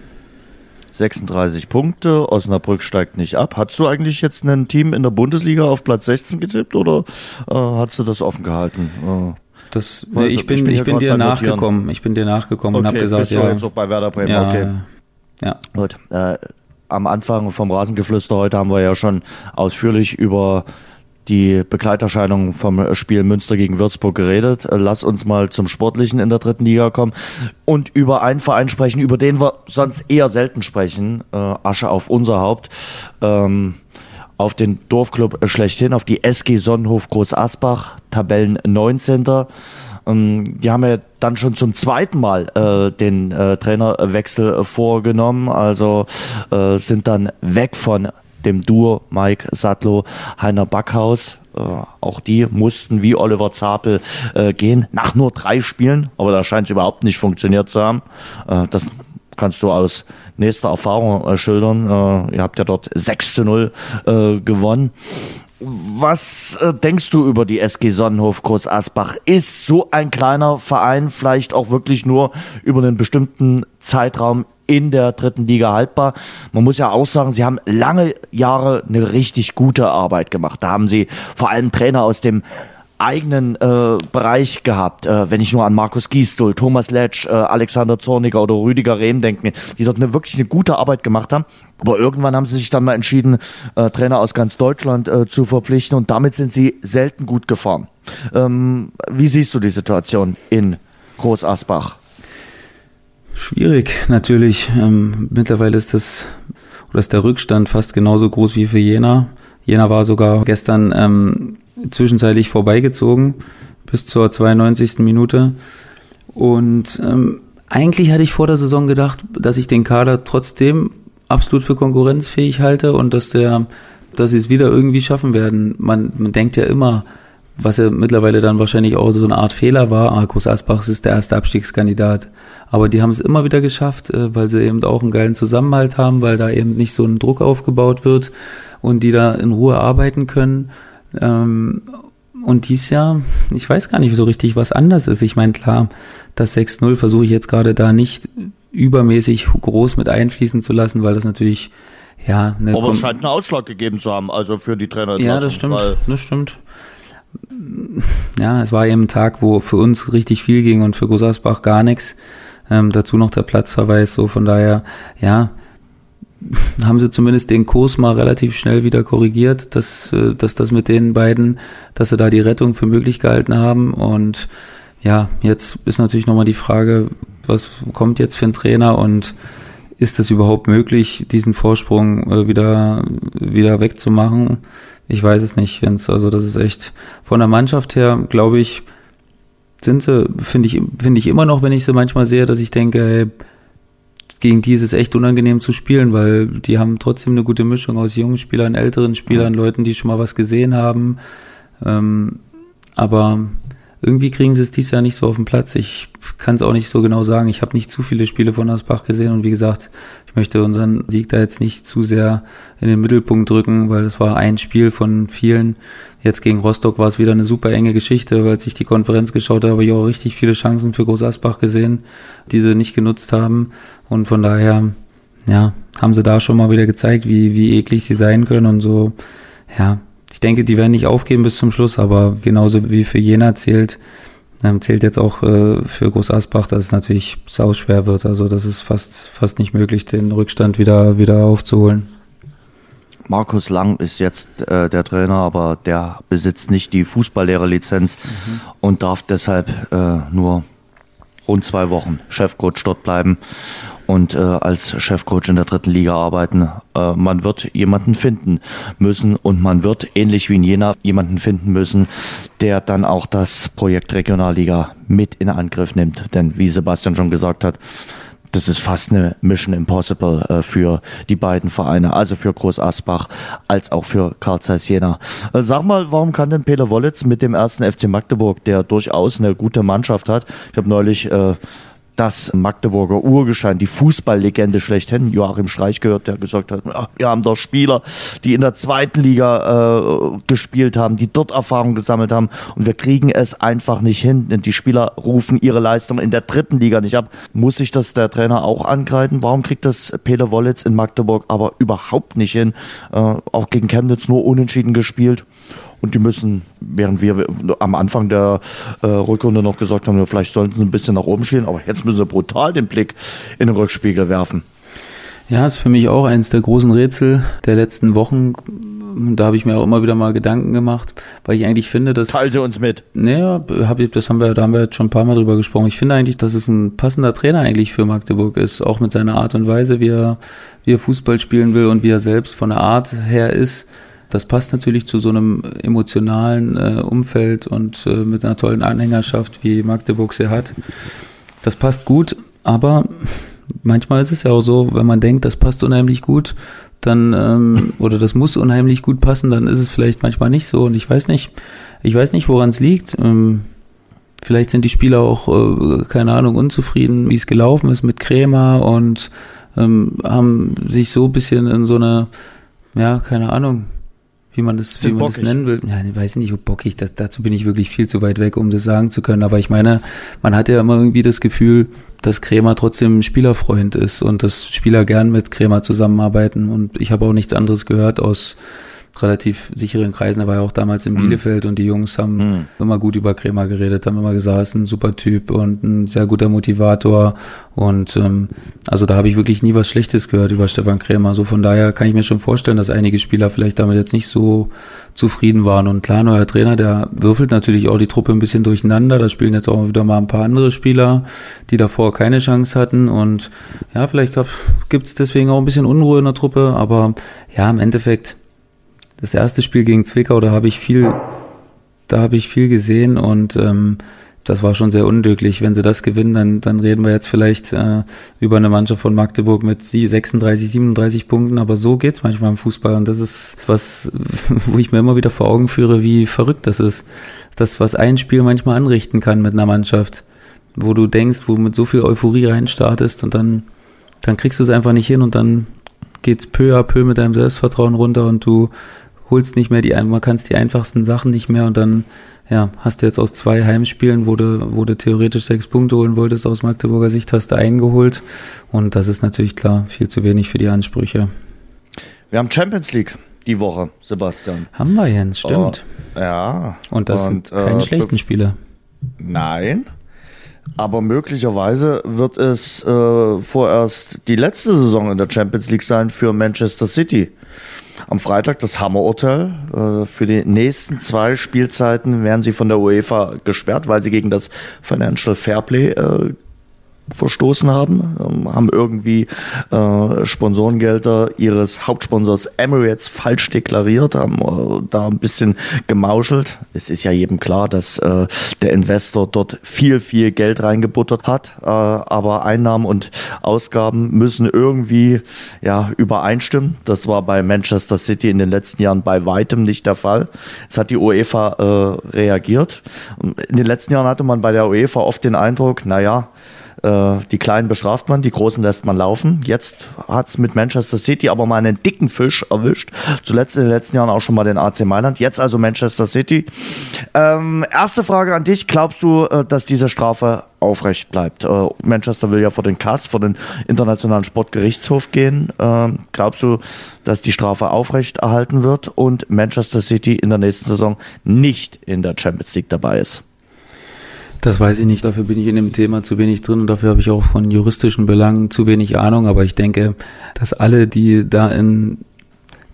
36 Punkte, Osnabrück steigt nicht ab. Hast du eigentlich jetzt ein Team in der Bundesliga auf Platz 16 getippt oder äh, hast du das offen gehalten? Äh, Das, nee, ich ich bin, bin ich bin dir nachgekommen. Ich bin dir nachgekommen und habe gesagt, bist du ja, jetzt auch bei Werder Bremen, ja, okay. ja, Gut. Äh, am Anfang vom Rasengeflüster heute haben wir ja schon ausführlich über die Begleiterscheinungen vom Spiel Münster gegen Würzburg geredet. Äh, Lass uns mal zum Sportlichen in der dritten Liga kommen und über einen Verein sprechen, über den wir sonst eher selten sprechen. Äh, Asche auf unser Haupt. Ähm, auf den Dorfclub schlechthin, auf die SG Sonnenhof Groß Asbach, Tabellen 19. Ähm, die haben ja dann schon zum zweiten Mal äh, den äh, Trainerwechsel vorgenommen, also äh, sind dann weg von dem Duo Mike Sattlow, Heiner Backhaus. Äh, auch die mussten wie Oliver Zapel äh, gehen, nach nur drei Spielen, aber da scheint es überhaupt nicht funktioniert zu haben. Äh, das kannst du aus nächster Erfahrung schildern. Ihr habt ja dort 6 zu 0 äh, gewonnen. Was denkst du über die SG Sonnenhof Groß Asbach? Ist so ein kleiner Verein vielleicht auch wirklich nur über einen bestimmten Zeitraum in der dritten Liga haltbar? Man muss ja auch sagen, sie haben lange Jahre eine richtig gute Arbeit gemacht. Da haben sie vor allem Trainer aus dem eigenen äh, Bereich gehabt. Äh, wenn ich nur an Markus Gisdol, Thomas Letsch, äh, Alexander Zorniger oder Rüdiger Rehm denke, die dort eine, wirklich eine gute Arbeit gemacht haben. Aber irgendwann haben sie sich dann mal entschieden, äh, Trainer aus ganz Deutschland äh, zu verpflichten und damit sind sie selten gut gefahren. Ähm, wie siehst du die Situation in Groß Asbach? Schwierig, natürlich. Ähm, mittlerweile ist das, oder ist der Rückstand fast genauso groß wie für Jena. Jena war sogar gestern ähm, zwischenzeitlich vorbeigezogen bis zur 92. Minute. Und ähm, eigentlich hatte ich vor der Saison gedacht, dass ich den Kader trotzdem absolut für konkurrenzfähig halte und dass der, dass sie es wieder irgendwie schaffen werden. Man, man denkt ja immer, was ja mittlerweile dann wahrscheinlich auch so eine Art Fehler war, ah, Groß Asbach ist der erste Abstiegskandidat. Aber die haben es immer wieder geschafft, äh, weil sie eben auch einen geilen Zusammenhalt haben, weil da eben nicht so ein Druck aufgebaut wird und die da in Ruhe arbeiten können. Ähm, und dies Jahr, ich weiß gar nicht so richtig, was anders ist. Ich meine, klar, das 6-0 versuche ich jetzt gerade da nicht übermäßig groß mit einfließen zu lassen, weil das natürlich, ja. Eine Aber es scheint einen Ausschlag gegeben zu haben, also für die Trainer. Ja, das stimmt, das stimmt. Ja, es war eben ein Tag, wo für uns richtig viel ging und für Großasbach gar nichts. Ähm, dazu noch der Platzverweis, so von daher, ja, haben sie zumindest den Kurs mal relativ schnell wieder korrigiert, dass, äh, dass das mit den beiden, dass sie da die Rettung für möglich gehalten haben. Und ja, jetzt ist natürlich nochmal die Frage, was kommt jetzt für ein Trainer und ist es überhaupt möglich, diesen Vorsprung äh, wieder, wieder wegzumachen? Ich weiß es nicht, Jens. Also das ist echt von der Mannschaft her, glaube ich, sind sie, finde ich, finde ich immer noch, wenn ich sie manchmal sehe, dass ich denke, hey, gegen die ist es echt unangenehm zu spielen, weil die haben trotzdem eine gute Mischung aus jungen Spielern, älteren Spielern. Leuten, die schon mal was gesehen haben. Ähm, aber irgendwie kriegen sie es dieses Jahr nicht so auf den Platz. Ich kann es auch nicht so genau sagen. Ich habe nicht zu viele Spiele von Asbach gesehen und wie gesagt, ich möchte unseren Sieg da jetzt nicht zu sehr in den Mittelpunkt drücken, weil es war ein Spiel von vielen. Jetzt gegen Rostock war es wieder eine super enge Geschichte, weil ich die Konferenz geschaut habe, habe ich auch richtig viele Chancen für Groß Asbach gesehen, die sie nicht genutzt haben. Und von daher, ja, haben sie da schon mal wieder gezeigt, wie, wie eklig sie sein können und so, ja, ich denke, die werden nicht aufgeben bis zum Schluss, aber genauso wie für Jena zählt, ähm, zählt jetzt auch äh, für Groß Asbach, dass es natürlich sau schwer wird. Also das ist fast, fast nicht möglich, den Rückstand wieder, wieder aufzuholen. Markus Lang ist jetzt äh, der Trainer, aber der besitzt nicht die Fußballlehrerlizenz mhm. und darf deshalb äh, nur rund zwei Wochen Chefcoach dort bleiben und äh, als Chefcoach in der dritten Liga arbeiten. Äh, man wird jemanden finden müssen und man wird ähnlich wie in Jena jemanden finden müssen, der dann auch das Projekt Regionalliga mit in Angriff nimmt. Denn wie Sebastian schon gesagt hat, das ist fast eine Mission Impossible äh, für die beiden Vereine, also für Groß Asbach als auch für Karl Zeiss Jena. Äh, sag mal, warum kann denn Peter Wollitz mit dem ersten FC Magdeburg, der durchaus eine gute Mannschaft hat, ich habe neulich äh, das Magdeburger Urgeschein, die Fußballlegende schlechthin, Joachim Streich gehört, der gesagt hat, ja, wir haben doch Spieler, die in der zweiten Liga äh, gespielt haben, die dort Erfahrung gesammelt haben und wir kriegen es einfach nicht hin. Denn die Spieler rufen ihre Leistung in der dritten Liga nicht ab. Muss sich das der Trainer auch angreifen? Warum kriegt das Peter Wollitz in Magdeburg aber überhaupt nicht hin? Äh, auch gegen Chemnitz nur unentschieden gespielt. Und die müssen, während wir am Anfang der äh, Rückrunde noch gesagt haben, vielleicht sollten sie ein bisschen nach oben schielen, aber jetzt müssen sie brutal den Blick in den Rückspiegel werfen. Ja, ist für mich auch eines der großen Rätsel der letzten Wochen. Da habe ich mir auch immer wieder mal Gedanken gemacht, weil ich eigentlich finde, dass. Teilte uns mit. Naja, hab das haben wir, da haben wir jetzt schon ein paar Mal drüber gesprochen. Ich finde eigentlich, dass es ein passender Trainer eigentlich für Magdeburg ist, auch mit seiner Art und Weise, wie er, wie er Fußball spielen will und wie er selbst von der Art her ist. Das passt natürlich zu so einem emotionalen äh, Umfeld und äh, mit einer tollen Anhängerschaft, wie Magdeburg sie hat. Das passt gut, aber manchmal ist es ja auch so, wenn man denkt, das passt unheimlich gut, dann ähm, oder das muss unheimlich gut passen, dann ist es vielleicht manchmal nicht so. Und ich weiß nicht, ich weiß nicht, woran es liegt. Ähm, vielleicht sind die Spieler auch, äh, keine Ahnung, unzufrieden, wie es gelaufen ist mit Krämer und ähm, haben sich so ein bisschen in so eine, ja, keine Ahnung, wie man das, wie man das nennen will. Ja, ich weiß nicht, ob bockig, das, dazu bin ich wirklich viel zu weit weg, um das sagen zu können. Aber ich meine, man hat ja immer irgendwie das Gefühl, dass Krämer trotzdem ein Spielerfreund ist und dass Spieler gern mit Krämer zusammenarbeiten. Und ich habe auch nichts anderes gehört aus relativ sicheren Kreisen. Er war ja auch damals in mhm. Bielefeld und die Jungs haben mhm. immer gut über Kremer geredet, haben immer gesagt, er ist ein super Typ und ein sehr guter Motivator. Und ähm, also da habe ich wirklich nie was Schlechtes gehört über Stefan Krämer. So von daher kann ich mir schon vorstellen, dass einige Spieler vielleicht damit jetzt nicht so zufrieden waren. Und klar, neuer Trainer, der würfelt natürlich auch die Truppe ein bisschen durcheinander. Da spielen jetzt auch wieder mal ein paar andere Spieler, die davor keine Chance hatten. Und ja, vielleicht gibt es deswegen auch ein bisschen Unruhe in der Truppe. Aber ja, im Endeffekt das erste Spiel gegen Zwickau, da habe ich viel, da habe ich viel gesehen und ähm, das war schon sehr unglücklich. Wenn sie das gewinnen, dann, dann reden wir jetzt vielleicht äh, über eine Mannschaft von Magdeburg mit 36, 37 Punkten, aber so geht's manchmal im Fußball und das ist was, wo ich mir immer wieder vor Augen führe, wie verrückt das ist. Das, was ein Spiel manchmal anrichten kann mit einer Mannschaft, wo du denkst, wo mit so viel Euphorie reinstartest und dann, dann kriegst du es einfach nicht hin und dann geht's peu à peu mit deinem Selbstvertrauen runter und du holst nicht mehr die, man kannst die einfachsten Sachen nicht mehr und dann ja, hast du jetzt aus zwei Heimspielen, wo du, wo du theoretisch sechs Punkte holen wolltest, aus Magdeburger Sicht hast du eingeholt. Und das ist natürlich klar viel zu wenig für die Ansprüche. Wir haben Champions League die Woche, Sebastian. Haben wir, Jens, stimmt. Oh, ja. Und das und, sind keine äh, schlechten Spiele. Nein. Aber möglicherweise wird es äh, vorerst die letzte Saison in der Champions League sein für Manchester City am Freitag das Hammerurteil. Äh, für die nächsten zwei Spielzeiten werden sie von der UEFA gesperrt, weil sie gegen das Financial Fairplay äh, verstoßen haben, ähm, haben irgendwie äh, Sponsorengelder ihres Hauptsponsors Emirates falsch deklariert, haben äh, da ein bisschen gemauschelt. Es ist ja jedem klar, dass äh, der Investor dort viel, viel Geld reingebuttert hat, äh, aber Einnahmen und Ausgaben müssen irgendwie ja übereinstimmen. Das war bei Manchester City in den letzten Jahren bei weitem nicht der Fall. Jetzt hat die UEFA äh, reagiert. In den letzten Jahren hatte man bei der UEFA oft den Eindruck, naja, die Kleinen bestraft man, die Großen lässt man laufen. Jetzt hat es mit Manchester City aber mal einen dicken Fisch erwischt. Zuletzt in den letzten Jahren auch schon mal den AC Mailand. Jetzt also Manchester City. Ähm, erste Frage an dich. Glaubst du, äh, dass diese Strafe aufrecht bleibt? Äh, Manchester will ja vor den CAS, vor den Internationalen Sportgerichtshof gehen. Ähm, glaubst du, dass die Strafe aufrecht erhalten wird und Manchester City in der nächsten Saison nicht in der Champions League dabei ist? Das weiß ich nicht, dafür bin ich in dem Thema zu wenig drin und dafür habe ich auch von juristischen Belangen zu wenig Ahnung, aber ich denke, dass alle, die da in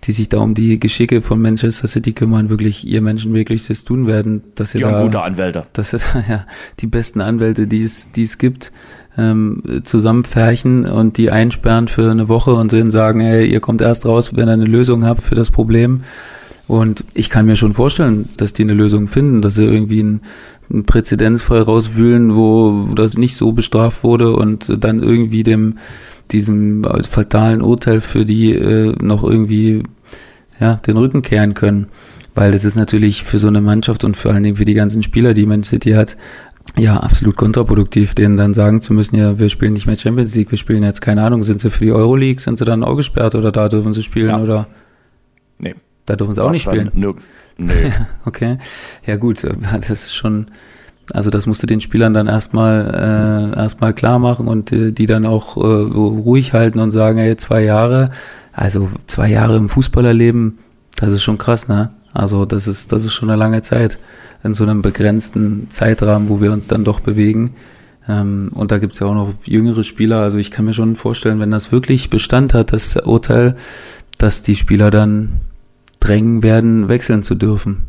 die sich da um die Geschicke von Manchester City kümmern, wirklich ihr Menschenmöglichstes tun werden, dass sie die da gute Anwälte, dass sie da ja die besten Anwälte, die es die es gibt, ähm, zusammenfärchen und die einsperren für eine Woche und denen sagen, hey, ihr kommt erst raus, wenn ihr eine Lösung habt für das Problem. Und ich kann mir schon vorstellen, dass die eine Lösung finden, dass sie irgendwie ein einen Präzedenzfall rauswühlen, wo das nicht so bestraft wurde und dann irgendwie dem diesem fatalen Urteil für die äh, noch irgendwie ja den Rücken kehren können, weil das ist natürlich für so eine Mannschaft und vor allen Dingen für die ganzen Spieler, die Man City hat, ja absolut kontraproduktiv, denen dann sagen zu müssen, ja wir spielen nicht mehr Champions League, wir spielen jetzt keine Ahnung, sind sie für die Euroleague, sind sie dann auch gesperrt oder da dürfen sie spielen ja. oder? Nee, da dürfen sie auch nicht spielen. Nee. okay. Ja gut, das ist schon, also das musst du den Spielern dann erstmal äh, erstmal klar machen und äh, die dann auch äh, ruhig halten und sagen, ey, zwei Jahre, also zwei Jahre im Fußballerleben, das ist schon krass, ne? Also das ist, das ist schon eine lange Zeit in so einem begrenzten Zeitrahmen, wo wir uns dann doch bewegen. Ähm, und da gibt's ja auch noch jüngere Spieler. Also ich kann mir schon vorstellen, wenn das wirklich Bestand hat, das Urteil, dass die Spieler dann drängen werden, wechseln zu dürfen.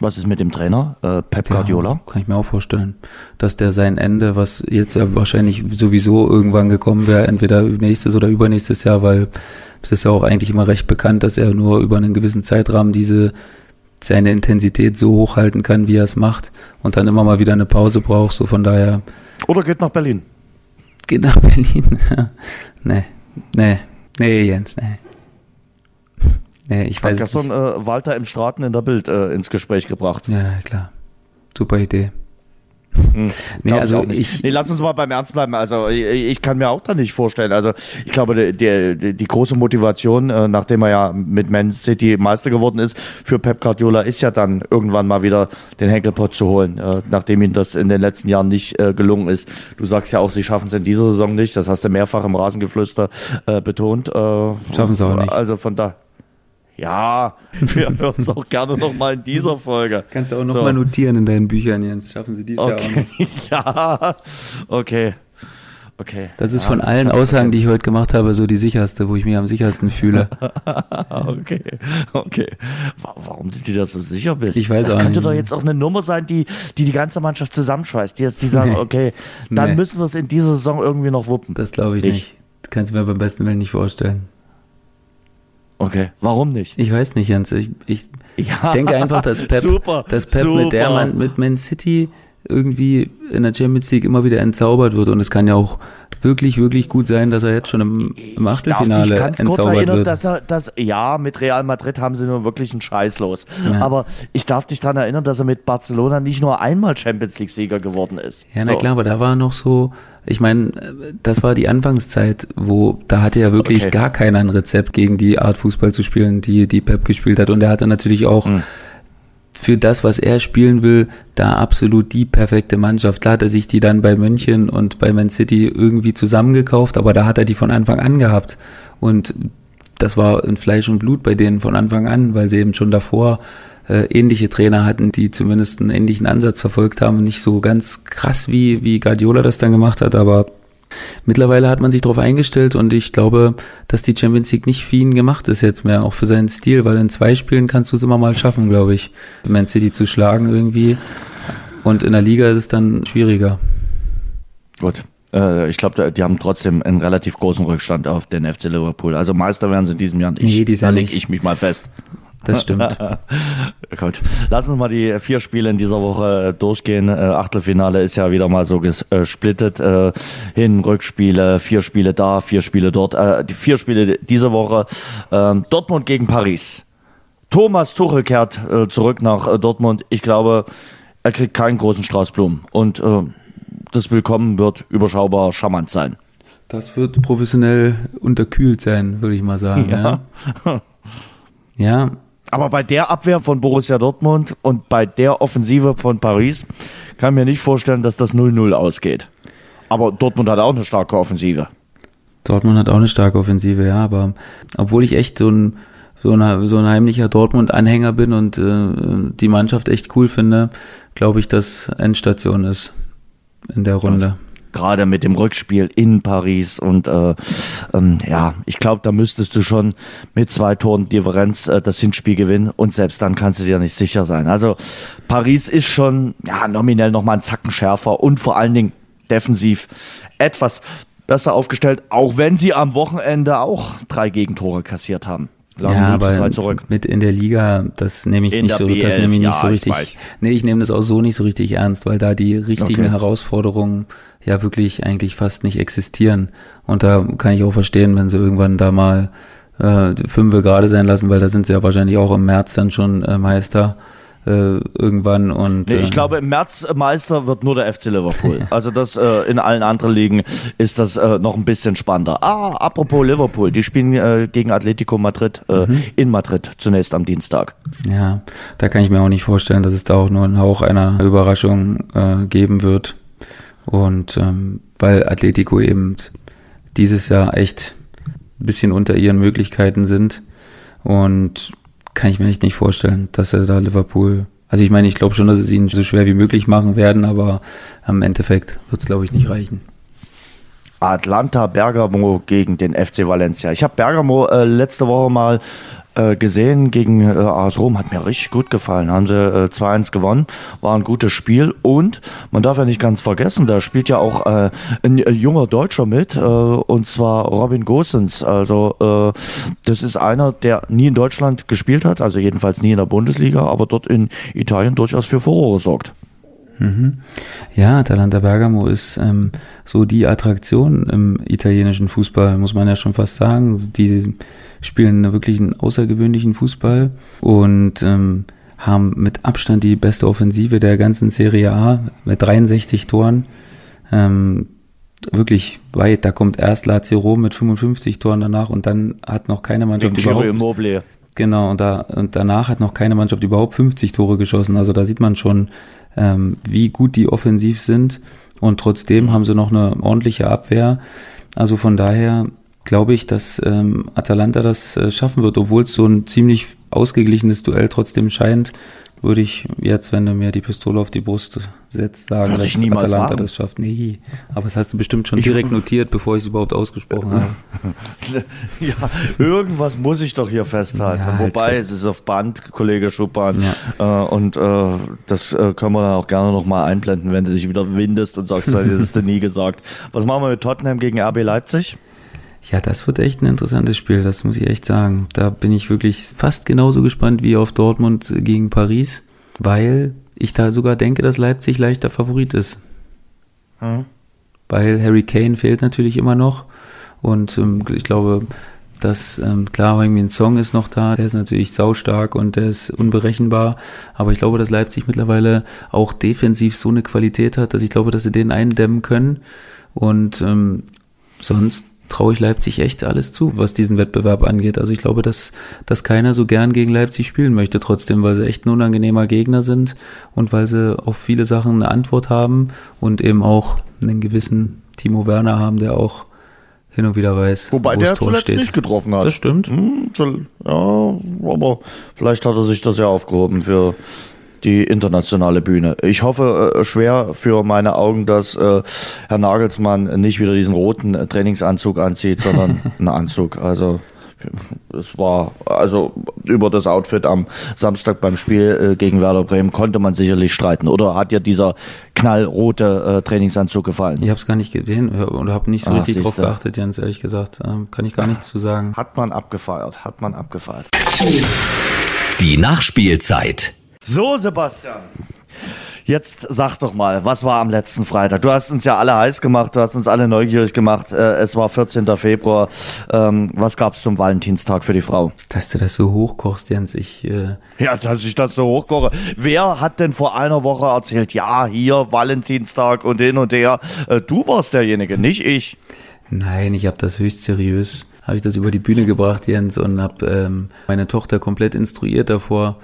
Was ist mit dem Trainer, äh, Pep Guardiola? Ja, kann ich mir auch vorstellen, dass der sein Ende, was jetzt ja wahrscheinlich sowieso irgendwann gekommen wäre, entweder nächstes oder übernächstes Jahr, weil es ist ja auch eigentlich immer recht bekannt, dass er nur über einen gewissen Zeitrahmen diese seine Intensität so hochhalten kann, wie er es macht und dann immer mal wieder eine Pause braucht, so von daher. Oder geht nach Berlin. Geht nach Berlin. nee, nee, nee, Jens, nee. Nee, ich weiß Hat gestern äh, Walter im Straten in der Bild äh, ins Gespräch gebracht. Ja, klar. Super Idee. Hm, nee, also ich, ich, nee, lass uns mal beim Ernst bleiben. Also ich, ich, kann mir auch da nicht vorstellen. Also ich glaube, die, die, die große Motivation, äh, nachdem er ja mit Man City Meister geworden ist, für Pep Guardiola ist ja dann irgendwann mal wieder den Henkelpot zu holen, äh, nachdem ihm das in den letzten Jahren nicht äh, gelungen ist. Du sagst ja auch, sie schaffen es in dieser Saison nicht. Das hast du mehrfach im Rasengeflüster äh, betont. Äh, schaffen es auch nicht. Also von da. Ja, wir hören es auch gerne nochmal in dieser Folge. Kannst du auch nochmal so. notieren in deinen Büchern, Jens. Schaffen sie dies okay. Jahr auch nicht. ja, okay. Okay. Das ist ja, von allen Aussagen, die ich heute gemacht habe, so die sicherste, wo ich mich am sichersten fühle. okay, okay. Warum du dir da so sicher bist? Ich weiß das auch könnte nicht. doch jetzt auch eine Nummer sein, die die, die ganze Mannschaft zusammenschweißt. Die, jetzt, die sagen, nee. okay, dann nee. müssen wir es in dieser Saison irgendwie noch wuppen. Das glaube ich nicht. nicht. Das kannst du mir beim besten Willen nicht vorstellen. Okay, warum nicht? Ich weiß nicht, Jens. Ich, ich ja, denke einfach, dass Pep, super, dass Pep super. mit der Man, mit Man City irgendwie in der Champions League immer wieder entzaubert wird. Und es kann ja auch wirklich, wirklich gut sein, dass er jetzt schon im, im Achtelfinale ich ganz entzaubert kurz erinnern, wird. Dass er, dass, ja, mit Real Madrid haben sie nur wirklich einen Scheiß los. Ja. Aber ich darf dich daran erinnern, dass er mit Barcelona nicht nur einmal Champions League-Sieger geworden ist. Ja, na so. klar, aber da war noch so, ich meine, das war die Anfangszeit, wo da hatte ja wirklich okay. gar keiner ein Rezept gegen die Art Fußball zu spielen, die, die Pep gespielt hat. Und er hatte natürlich auch mhm für das, was er spielen will, da absolut die perfekte Mannschaft. Klar hat er sich die dann bei München und bei Man City irgendwie zusammengekauft, aber da hat er die von Anfang an gehabt. Und das war in Fleisch und Blut bei denen von Anfang an, weil sie eben schon davor äh, ähnliche Trainer hatten, die zumindest einen ähnlichen Ansatz verfolgt haben. Nicht so ganz krass, wie, wie Guardiola das dann gemacht hat, aber Mittlerweile hat man sich darauf eingestellt und ich glaube, dass die Champions League nicht für ihn gemacht ist jetzt mehr, auch für seinen Stil, weil in zwei Spielen kannst du es immer mal schaffen, glaube ich, Man City zu schlagen irgendwie. Und in der Liga ist es dann schwieriger. Gut. Äh, ich glaube, die haben trotzdem einen relativ großen Rückstand auf den FC Liverpool. Also Meister werden sie in diesem Jahr nicht. Nee, da lege ich mich mal fest. Das stimmt. Gut. Lass uns mal die vier Spiele in dieser Woche durchgehen. Äh, Achtelfinale ist ja wieder mal so gesplittet. Äh, Hin, Rückspiele, vier Spiele da, vier Spiele dort. Äh, die vier Spiele dieser Woche. Ähm, Dortmund gegen Paris. Thomas Tuchel kehrt zurück nach Dortmund. Ich glaube, er kriegt keinen großen Strauß Blumen. Und das Willkommen wird überschaubar charmant sein. Das wird professionell unterkühlt sein, würde ich mal sagen. Ja. ja. ja. Aber bei der Abwehr von Borussia Dortmund und bei der Offensive von Paris kann ich mir nicht vorstellen, dass das 0-0 ausgeht. Aber Dortmund hat auch eine starke Offensive. Dortmund hat auch eine starke Offensive, ja, aber obwohl ich echt so ein so ein, so ein heimlicher Dortmund-Anhänger bin und äh, die Mannschaft echt cool finde, glaube ich, dass Endstation ist in der Runde gerade mit dem Rückspiel in Paris. Und äh, ähm, ja, ich glaube, da müsstest du schon mit zwei Toren Differenz äh, das Hinspiel gewinnen und selbst dann kannst du dir nicht sicher sein. Also Paris ist schon ja, nominell nochmal einen Zacken schärfer und vor allen Dingen defensiv etwas besser aufgestellt, auch wenn sie am Wochenende auch drei Gegentore kassiert haben. Lang ja, aber mit in der Liga, das nehme ich in nicht so, BL, das nehme ich nicht ja, so richtig. Ich nee, ich nehme das auch so nicht so richtig ernst, weil da die richtigen okay. Herausforderungen ja wirklich eigentlich fast nicht existieren. Und da kann ich auch verstehen, wenn sie irgendwann da mal äh, fünfe gerade sein lassen, weil da sind sie ja wahrscheinlich auch im März dann schon äh, Meister äh, irgendwann und nee, ich äh, glaube im März Meister wird nur der FC Liverpool. also das äh, in allen anderen Ligen ist das äh, noch ein bisschen spannender. Ah, apropos Liverpool, die spielen äh, gegen Atletico Madrid äh, mhm. in Madrid zunächst am Dienstag. Ja, da kann ich mir auch nicht vorstellen, dass es da auch nur einen Hauch einer Überraschung äh, geben wird. Und ähm, weil Atletico eben dieses Jahr echt ein bisschen unter ihren Möglichkeiten sind und kann ich mir echt nicht vorstellen, dass er da Liverpool. Also ich meine, ich glaube schon, dass es ihnen so schwer wie möglich machen werden, aber im Endeffekt wird es, glaube ich, nicht reichen. Atlanta Bergamo gegen den FC Valencia. Ich habe Bergamo äh, letzte Woche mal äh, gesehen gegen äh, AS Rom, hat mir richtig gut gefallen. Haben sie äh, 2-1 gewonnen, war ein gutes Spiel und man darf ja nicht ganz vergessen, da spielt ja auch äh, ein, ein junger Deutscher mit äh, und zwar Robin Gosens. Also äh, das ist einer, der nie in Deutschland gespielt hat, also jedenfalls nie in der Bundesliga, aber dort in Italien durchaus für Furore sorgt. Mhm. Ja, Atalanta Bergamo ist ähm, so die Attraktion im italienischen Fußball, muss man ja schon fast sagen. Die spielen wirklich einen außergewöhnlichen Fußball und ähm, haben mit Abstand die beste Offensive der ganzen Serie A mit 63 Toren. Ähm, wirklich weit. Da kommt erst Lazio Rom mit 55 Toren danach und dann hat noch keine Mannschaft überhaupt. Immobile. Genau, und, da, und danach hat noch keine Mannschaft überhaupt 50 Tore geschossen. Also da sieht man schon, ähm, wie gut die offensiv sind. Und trotzdem haben sie noch eine ordentliche Abwehr. Also von daher glaube ich, dass ähm, Atalanta das äh, schaffen wird, obwohl es so ein ziemlich ausgeglichenes Duell trotzdem scheint würde ich jetzt, wenn du mir die Pistole auf die Brust setzt, sagen, dass Atalanta machen. das schafft. Nee, aber das hast du bestimmt schon direkt notiert, bevor ich es überhaupt ausgesprochen habe. ja, irgendwas muss ich doch hier festhalten. Ja, Wobei, fest. es ist auf Band, Kollege Schuppan. Ja. Äh, und äh, das äh, können wir dann auch gerne nochmal einblenden, wenn du dich wieder windest und sagst, das hast du nie gesagt. Was machen wir mit Tottenham gegen RB Leipzig? Ja, das wird echt ein interessantes Spiel, das muss ich echt sagen. Da bin ich wirklich fast genauso gespannt wie auf Dortmund gegen Paris, weil ich da sogar denke, dass Leipzig leichter Favorit ist. Hm. Weil Harry Kane fehlt natürlich immer noch. Und ähm, ich glaube, dass ähm, klar, Heung-Min Song ist noch da, der ist natürlich saustark und der ist unberechenbar, aber ich glaube, dass Leipzig mittlerweile auch defensiv so eine Qualität hat, dass ich glaube, dass sie den eindämmen können und ähm, sonst traue ich Leipzig echt alles zu, was diesen Wettbewerb angeht. Also ich glaube, dass, dass keiner so gern gegen Leipzig spielen möchte, trotzdem, weil sie echt ein unangenehmer Gegner sind und weil sie auf viele Sachen eine Antwort haben und eben auch einen gewissen Timo Werner haben, der auch hin und wieder weiß, Wobei wo der das Tor zuletzt steht. nicht getroffen hat. Das stimmt. Hm, ja, aber vielleicht hat er sich das ja aufgehoben für die internationale Bühne. Ich hoffe äh, schwer für meine Augen, dass äh, Herr Nagelsmann nicht wieder diesen roten äh, Trainingsanzug anzieht, sondern einen Anzug. Also es war also über das Outfit am Samstag beim Spiel äh, gegen Werder Bremen konnte man sicherlich streiten. Oder hat dir dieser knallrote äh, Trainingsanzug gefallen? Ich habe es gar nicht gesehen und habe nicht so Ah, richtig drauf siehste. geachtet, Jens, ehrlich gesagt. Ähm, kann ich gar nichts zu sagen. Hat man abgefeiert, hat man abgefeiert. Die Nachspielzeit. So, Sebastian. Jetzt sag doch mal, was war am letzten Freitag? Du hast uns ja alle heiß gemacht, du hast uns alle neugierig gemacht. Äh, Es war 14. Februar. Ähm, Was gab's zum Valentinstag für die Frau? Dass du das so hochkochst, Jens, ich... Äh, Ja, dass ich das so hochkoche. Wer hat denn vor einer Woche erzählt, ja, hier Valentinstag und hin und her? Äh, Du warst derjenige, nicht ich. Nein, ich habe das höchst seriös, habe ich das über die Bühne gebracht, Jens, und habe ähm, meine Tochter komplett instruiert davor,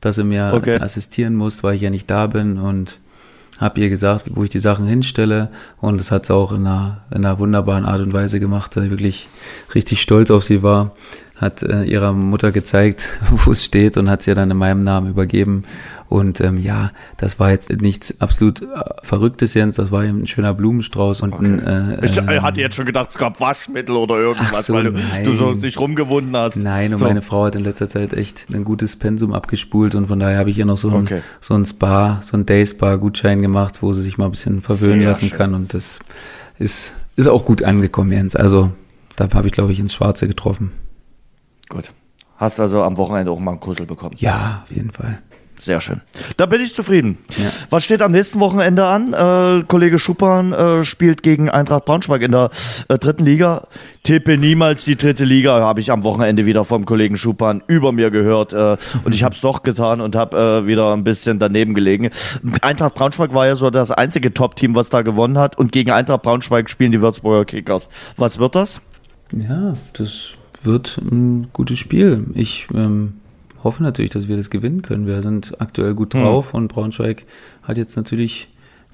dass sie mir Okay. assistieren muss, weil ich ja nicht da bin und habe ihr gesagt, wo ich die Sachen hinstelle. Und das hat sie auch in einer, in einer wunderbaren Art und Weise gemacht, dass ich wirklich richtig stolz auf sie war, hat äh, ihrer Mutter gezeigt, wo es steht und hat sie dann in meinem Namen übergeben und ähm, ja, das war jetzt nichts absolut äh, Verrücktes, Jens, das war eben ein schöner Blumenstrauß und ein, äh, Ich ähm, hatte jetzt schon gedacht, es gab Waschmittel oder irgendwas, so, weil du, nein. du so dich rumgewunden hast. Nein, und so. meine Frau hat in letzter Zeit echt ein gutes Pensum abgespult und von daher habe ich ihr noch so ein, Okay. so ein Spa, so ein Day-Spa-Gutschein gemacht, wo sie sich mal ein bisschen verwöhnen Sehr lassen schön. kann und das ist, ist auch gut angekommen, Jens. Also da habe ich, glaube ich, ins Schwarze getroffen. Gut. Hast also am Wochenende auch mal einen Kussel bekommen. Ja, auf jeden Fall. Sehr schön. Da bin ich zufrieden. Ja. Was steht am nächsten Wochenende an? Äh, Kollege Schuppan äh, spielt gegen Eintracht Braunschweig in der äh, dritten Liga. Tippe niemals die dritte Liga, habe ich am Wochenende wieder vom Kollegen Schuppan über mir gehört. Äh, und ich habe es doch getan und habe äh, wieder ein bisschen daneben gelegen. Eintracht Braunschweig war ja so das einzige Top-Team, was da gewonnen hat. Und gegen Eintracht Braunschweig spielen die Würzburger Kickers. Was wird das? Ja, das wird ein gutes Spiel. Ich ähm, hoffe natürlich, dass wir das gewinnen können. Wir sind aktuell gut drauf und Braunschweig hat jetzt natürlich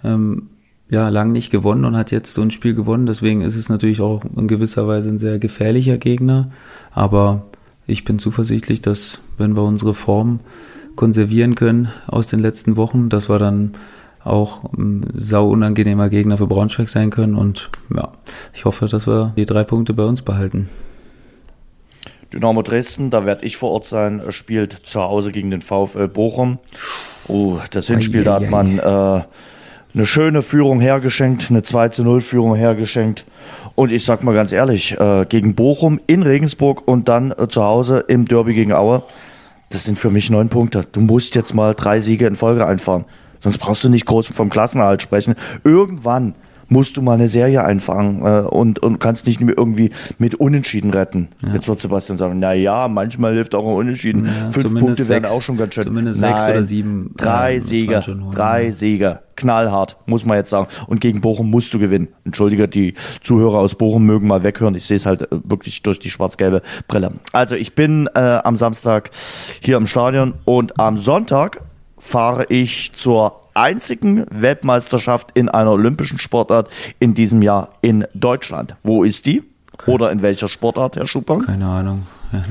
ähm, ja lang nicht gewonnen und hat jetzt so ein Spiel gewonnen. Deswegen ist es natürlich auch in gewisser Weise ein sehr gefährlicher Gegner. Aber ich bin zuversichtlich, dass wenn wir unsere Form konservieren können aus den letzten Wochen, dass wir dann auch ein sau unangenehmer Gegner für Braunschweig sein können. Und ja, ich hoffe, dass wir die drei Punkte bei uns behalten. Dynamo Dresden, da werde ich vor Ort sein, äh, spielt zu Hause gegen den VfL Bochum. Oh, das Hinspiel, da hat man äh, eine schöne Führung hergeschenkt, eine 2 zu 0 Führung hergeschenkt. Und ich sag mal ganz ehrlich, äh, gegen Bochum in Regensburg und dann äh, zu Hause im Derby gegen Aue, das sind für mich neun Punkte. Du musst jetzt mal drei Siege in Folge einfahren. Sonst brauchst du nicht groß vom Klassenerhalt sprechen. Irgendwann musst du mal eine Serie einfangen äh, und, und kannst nicht mehr irgendwie mit Unentschieden retten. Jetzt wird Sebastian sagen, na ja, manchmal hilft auch ein Unentschieden. Ja, Fünf Punkte sechs- auch schon ganz schön. zumindest sechs oder sieben, Drei äh, muss man Siege, schon holen, drei ja. Siege. Knallhart, muss man jetzt sagen. Und gegen Bochum musst du gewinnen. Entschuldige, die Zuhörer aus Bochum mögen mal weghören. Ich sehe es halt äh, wirklich durch die schwarz-gelbe Brille. Also ich bin äh, am Samstag hier im Stadion und am Sonntag fahre ich zur einzigen Weltmeisterschaft in einer olympischen Sportart in diesem Jahr in Deutschland. Wo ist die? Oder in welcher Sportart, Herr Schuppan? Keine Ahnung.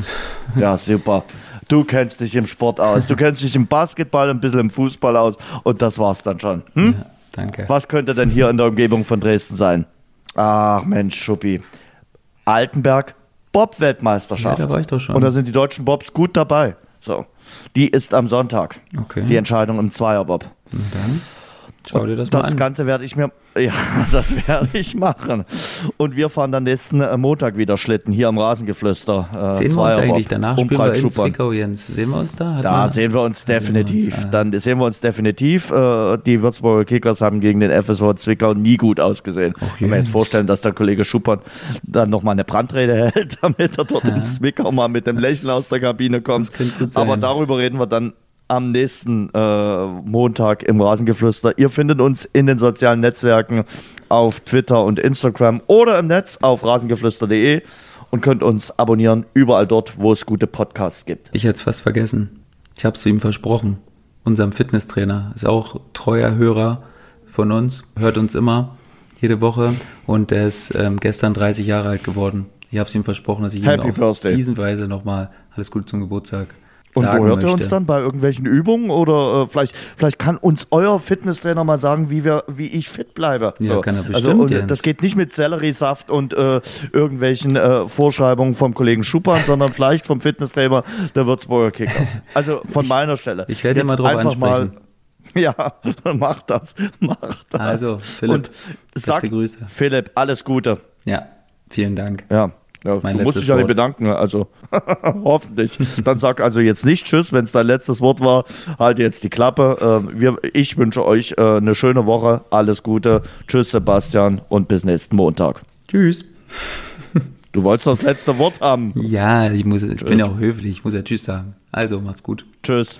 Ja, super. Du kennst dich im Sport aus. Du kennst dich im Basketball, ein bisschen im Fußball aus und das war's dann schon. Hm? Ja, danke. Was könnte denn hier in der Umgebung von Dresden sein? Ach Mensch, Schuppi. Altenberg, Bob-Weltmeisterschaft. Ja, da war ich doch schon. Und da sind die deutschen Bobs gut dabei. So. Die ist am Sonntag. Okay. Die Entscheidung im Zweierbob. Und dann? Schau dir das, das mal an. Ganze werde ich mir, ja, das werde ich machen. Und wir fahren dann nächsten äh, Montag wieder Schlitten hier am Rasengeflüster. Äh, sehen wir uns eigentlich danach? Spielen wir in Zwickau, Jens. Sehen wir uns da? Hat da sehen wir uns definitiv. Wir uns, äh, dann sehen wir uns definitiv. Äh, die Würzburger Kickers haben gegen den FSV Zwickau nie gut ausgesehen. Oh, Wenn wir jetzt vorstellen, dass der Kollege Schuppern dann nochmal eine Brandrede hält, damit er dort ja. in Zwickau mal mit dem Lächeln aus der Kabine kommt. Aber darüber reden wir dann am nächsten äh, Montag im Rasengeflüster. Ihr findet uns in den sozialen Netzwerken auf Twitter und Instagram oder im Netz auf rasengeflüster.de und könnt uns abonnieren überall dort, wo es gute Podcasts gibt. Ich hätte es fast vergessen. Ich habe es ihm versprochen. Unserem Fitnesstrainer ist auch treuer Hörer von uns, hört uns immer jede Woche und er ist ähm, gestern 30 Jahre alt geworden. Ich habe es ihm versprochen, dass ich Happy ihm auf Birthday. diesen Weise nochmal alles Gute zum Geburtstag und wo hört möchte. ihr uns dann? Bei irgendwelchen Übungen? Oder äh, vielleicht, vielleicht kann uns euer Fitnesstrainer mal sagen, wie, wir, wie ich fit bleibe. Ja, so. kann er bestimmt, also, und Jens. Das geht nicht mit Selleriesaft und äh, irgendwelchen äh, Vorschreibungen vom Kollegen Schuppan, sondern vielleicht vom Fitnesstrainer der Würzburger Kickers. Also von meiner Stelle. ich werde Jetzt mal drauf einfach mal- ansprechen. Ja, mach das. Mach das. Also, Philipp, und sag, Grüße. Philipp, alles Gute. Ja, vielen Dank. Ja. Ja, Mein du musst dich ja nicht bedanken, also hoffentlich. Dann sag also jetzt nicht Tschüss, wenn es dein letztes Wort war. Halt jetzt die Klappe. Äh, wir, ich wünsche euch äh, eine schöne Woche. Alles Gute. Tschüss, Sebastian, und bis nächsten Montag. Tschüss. Du wolltest das letzte Wort haben. Ja, ich, muss, ich bin ja auch höflich, ich muss ja Tschüss sagen. Also, macht's gut. Tschüss.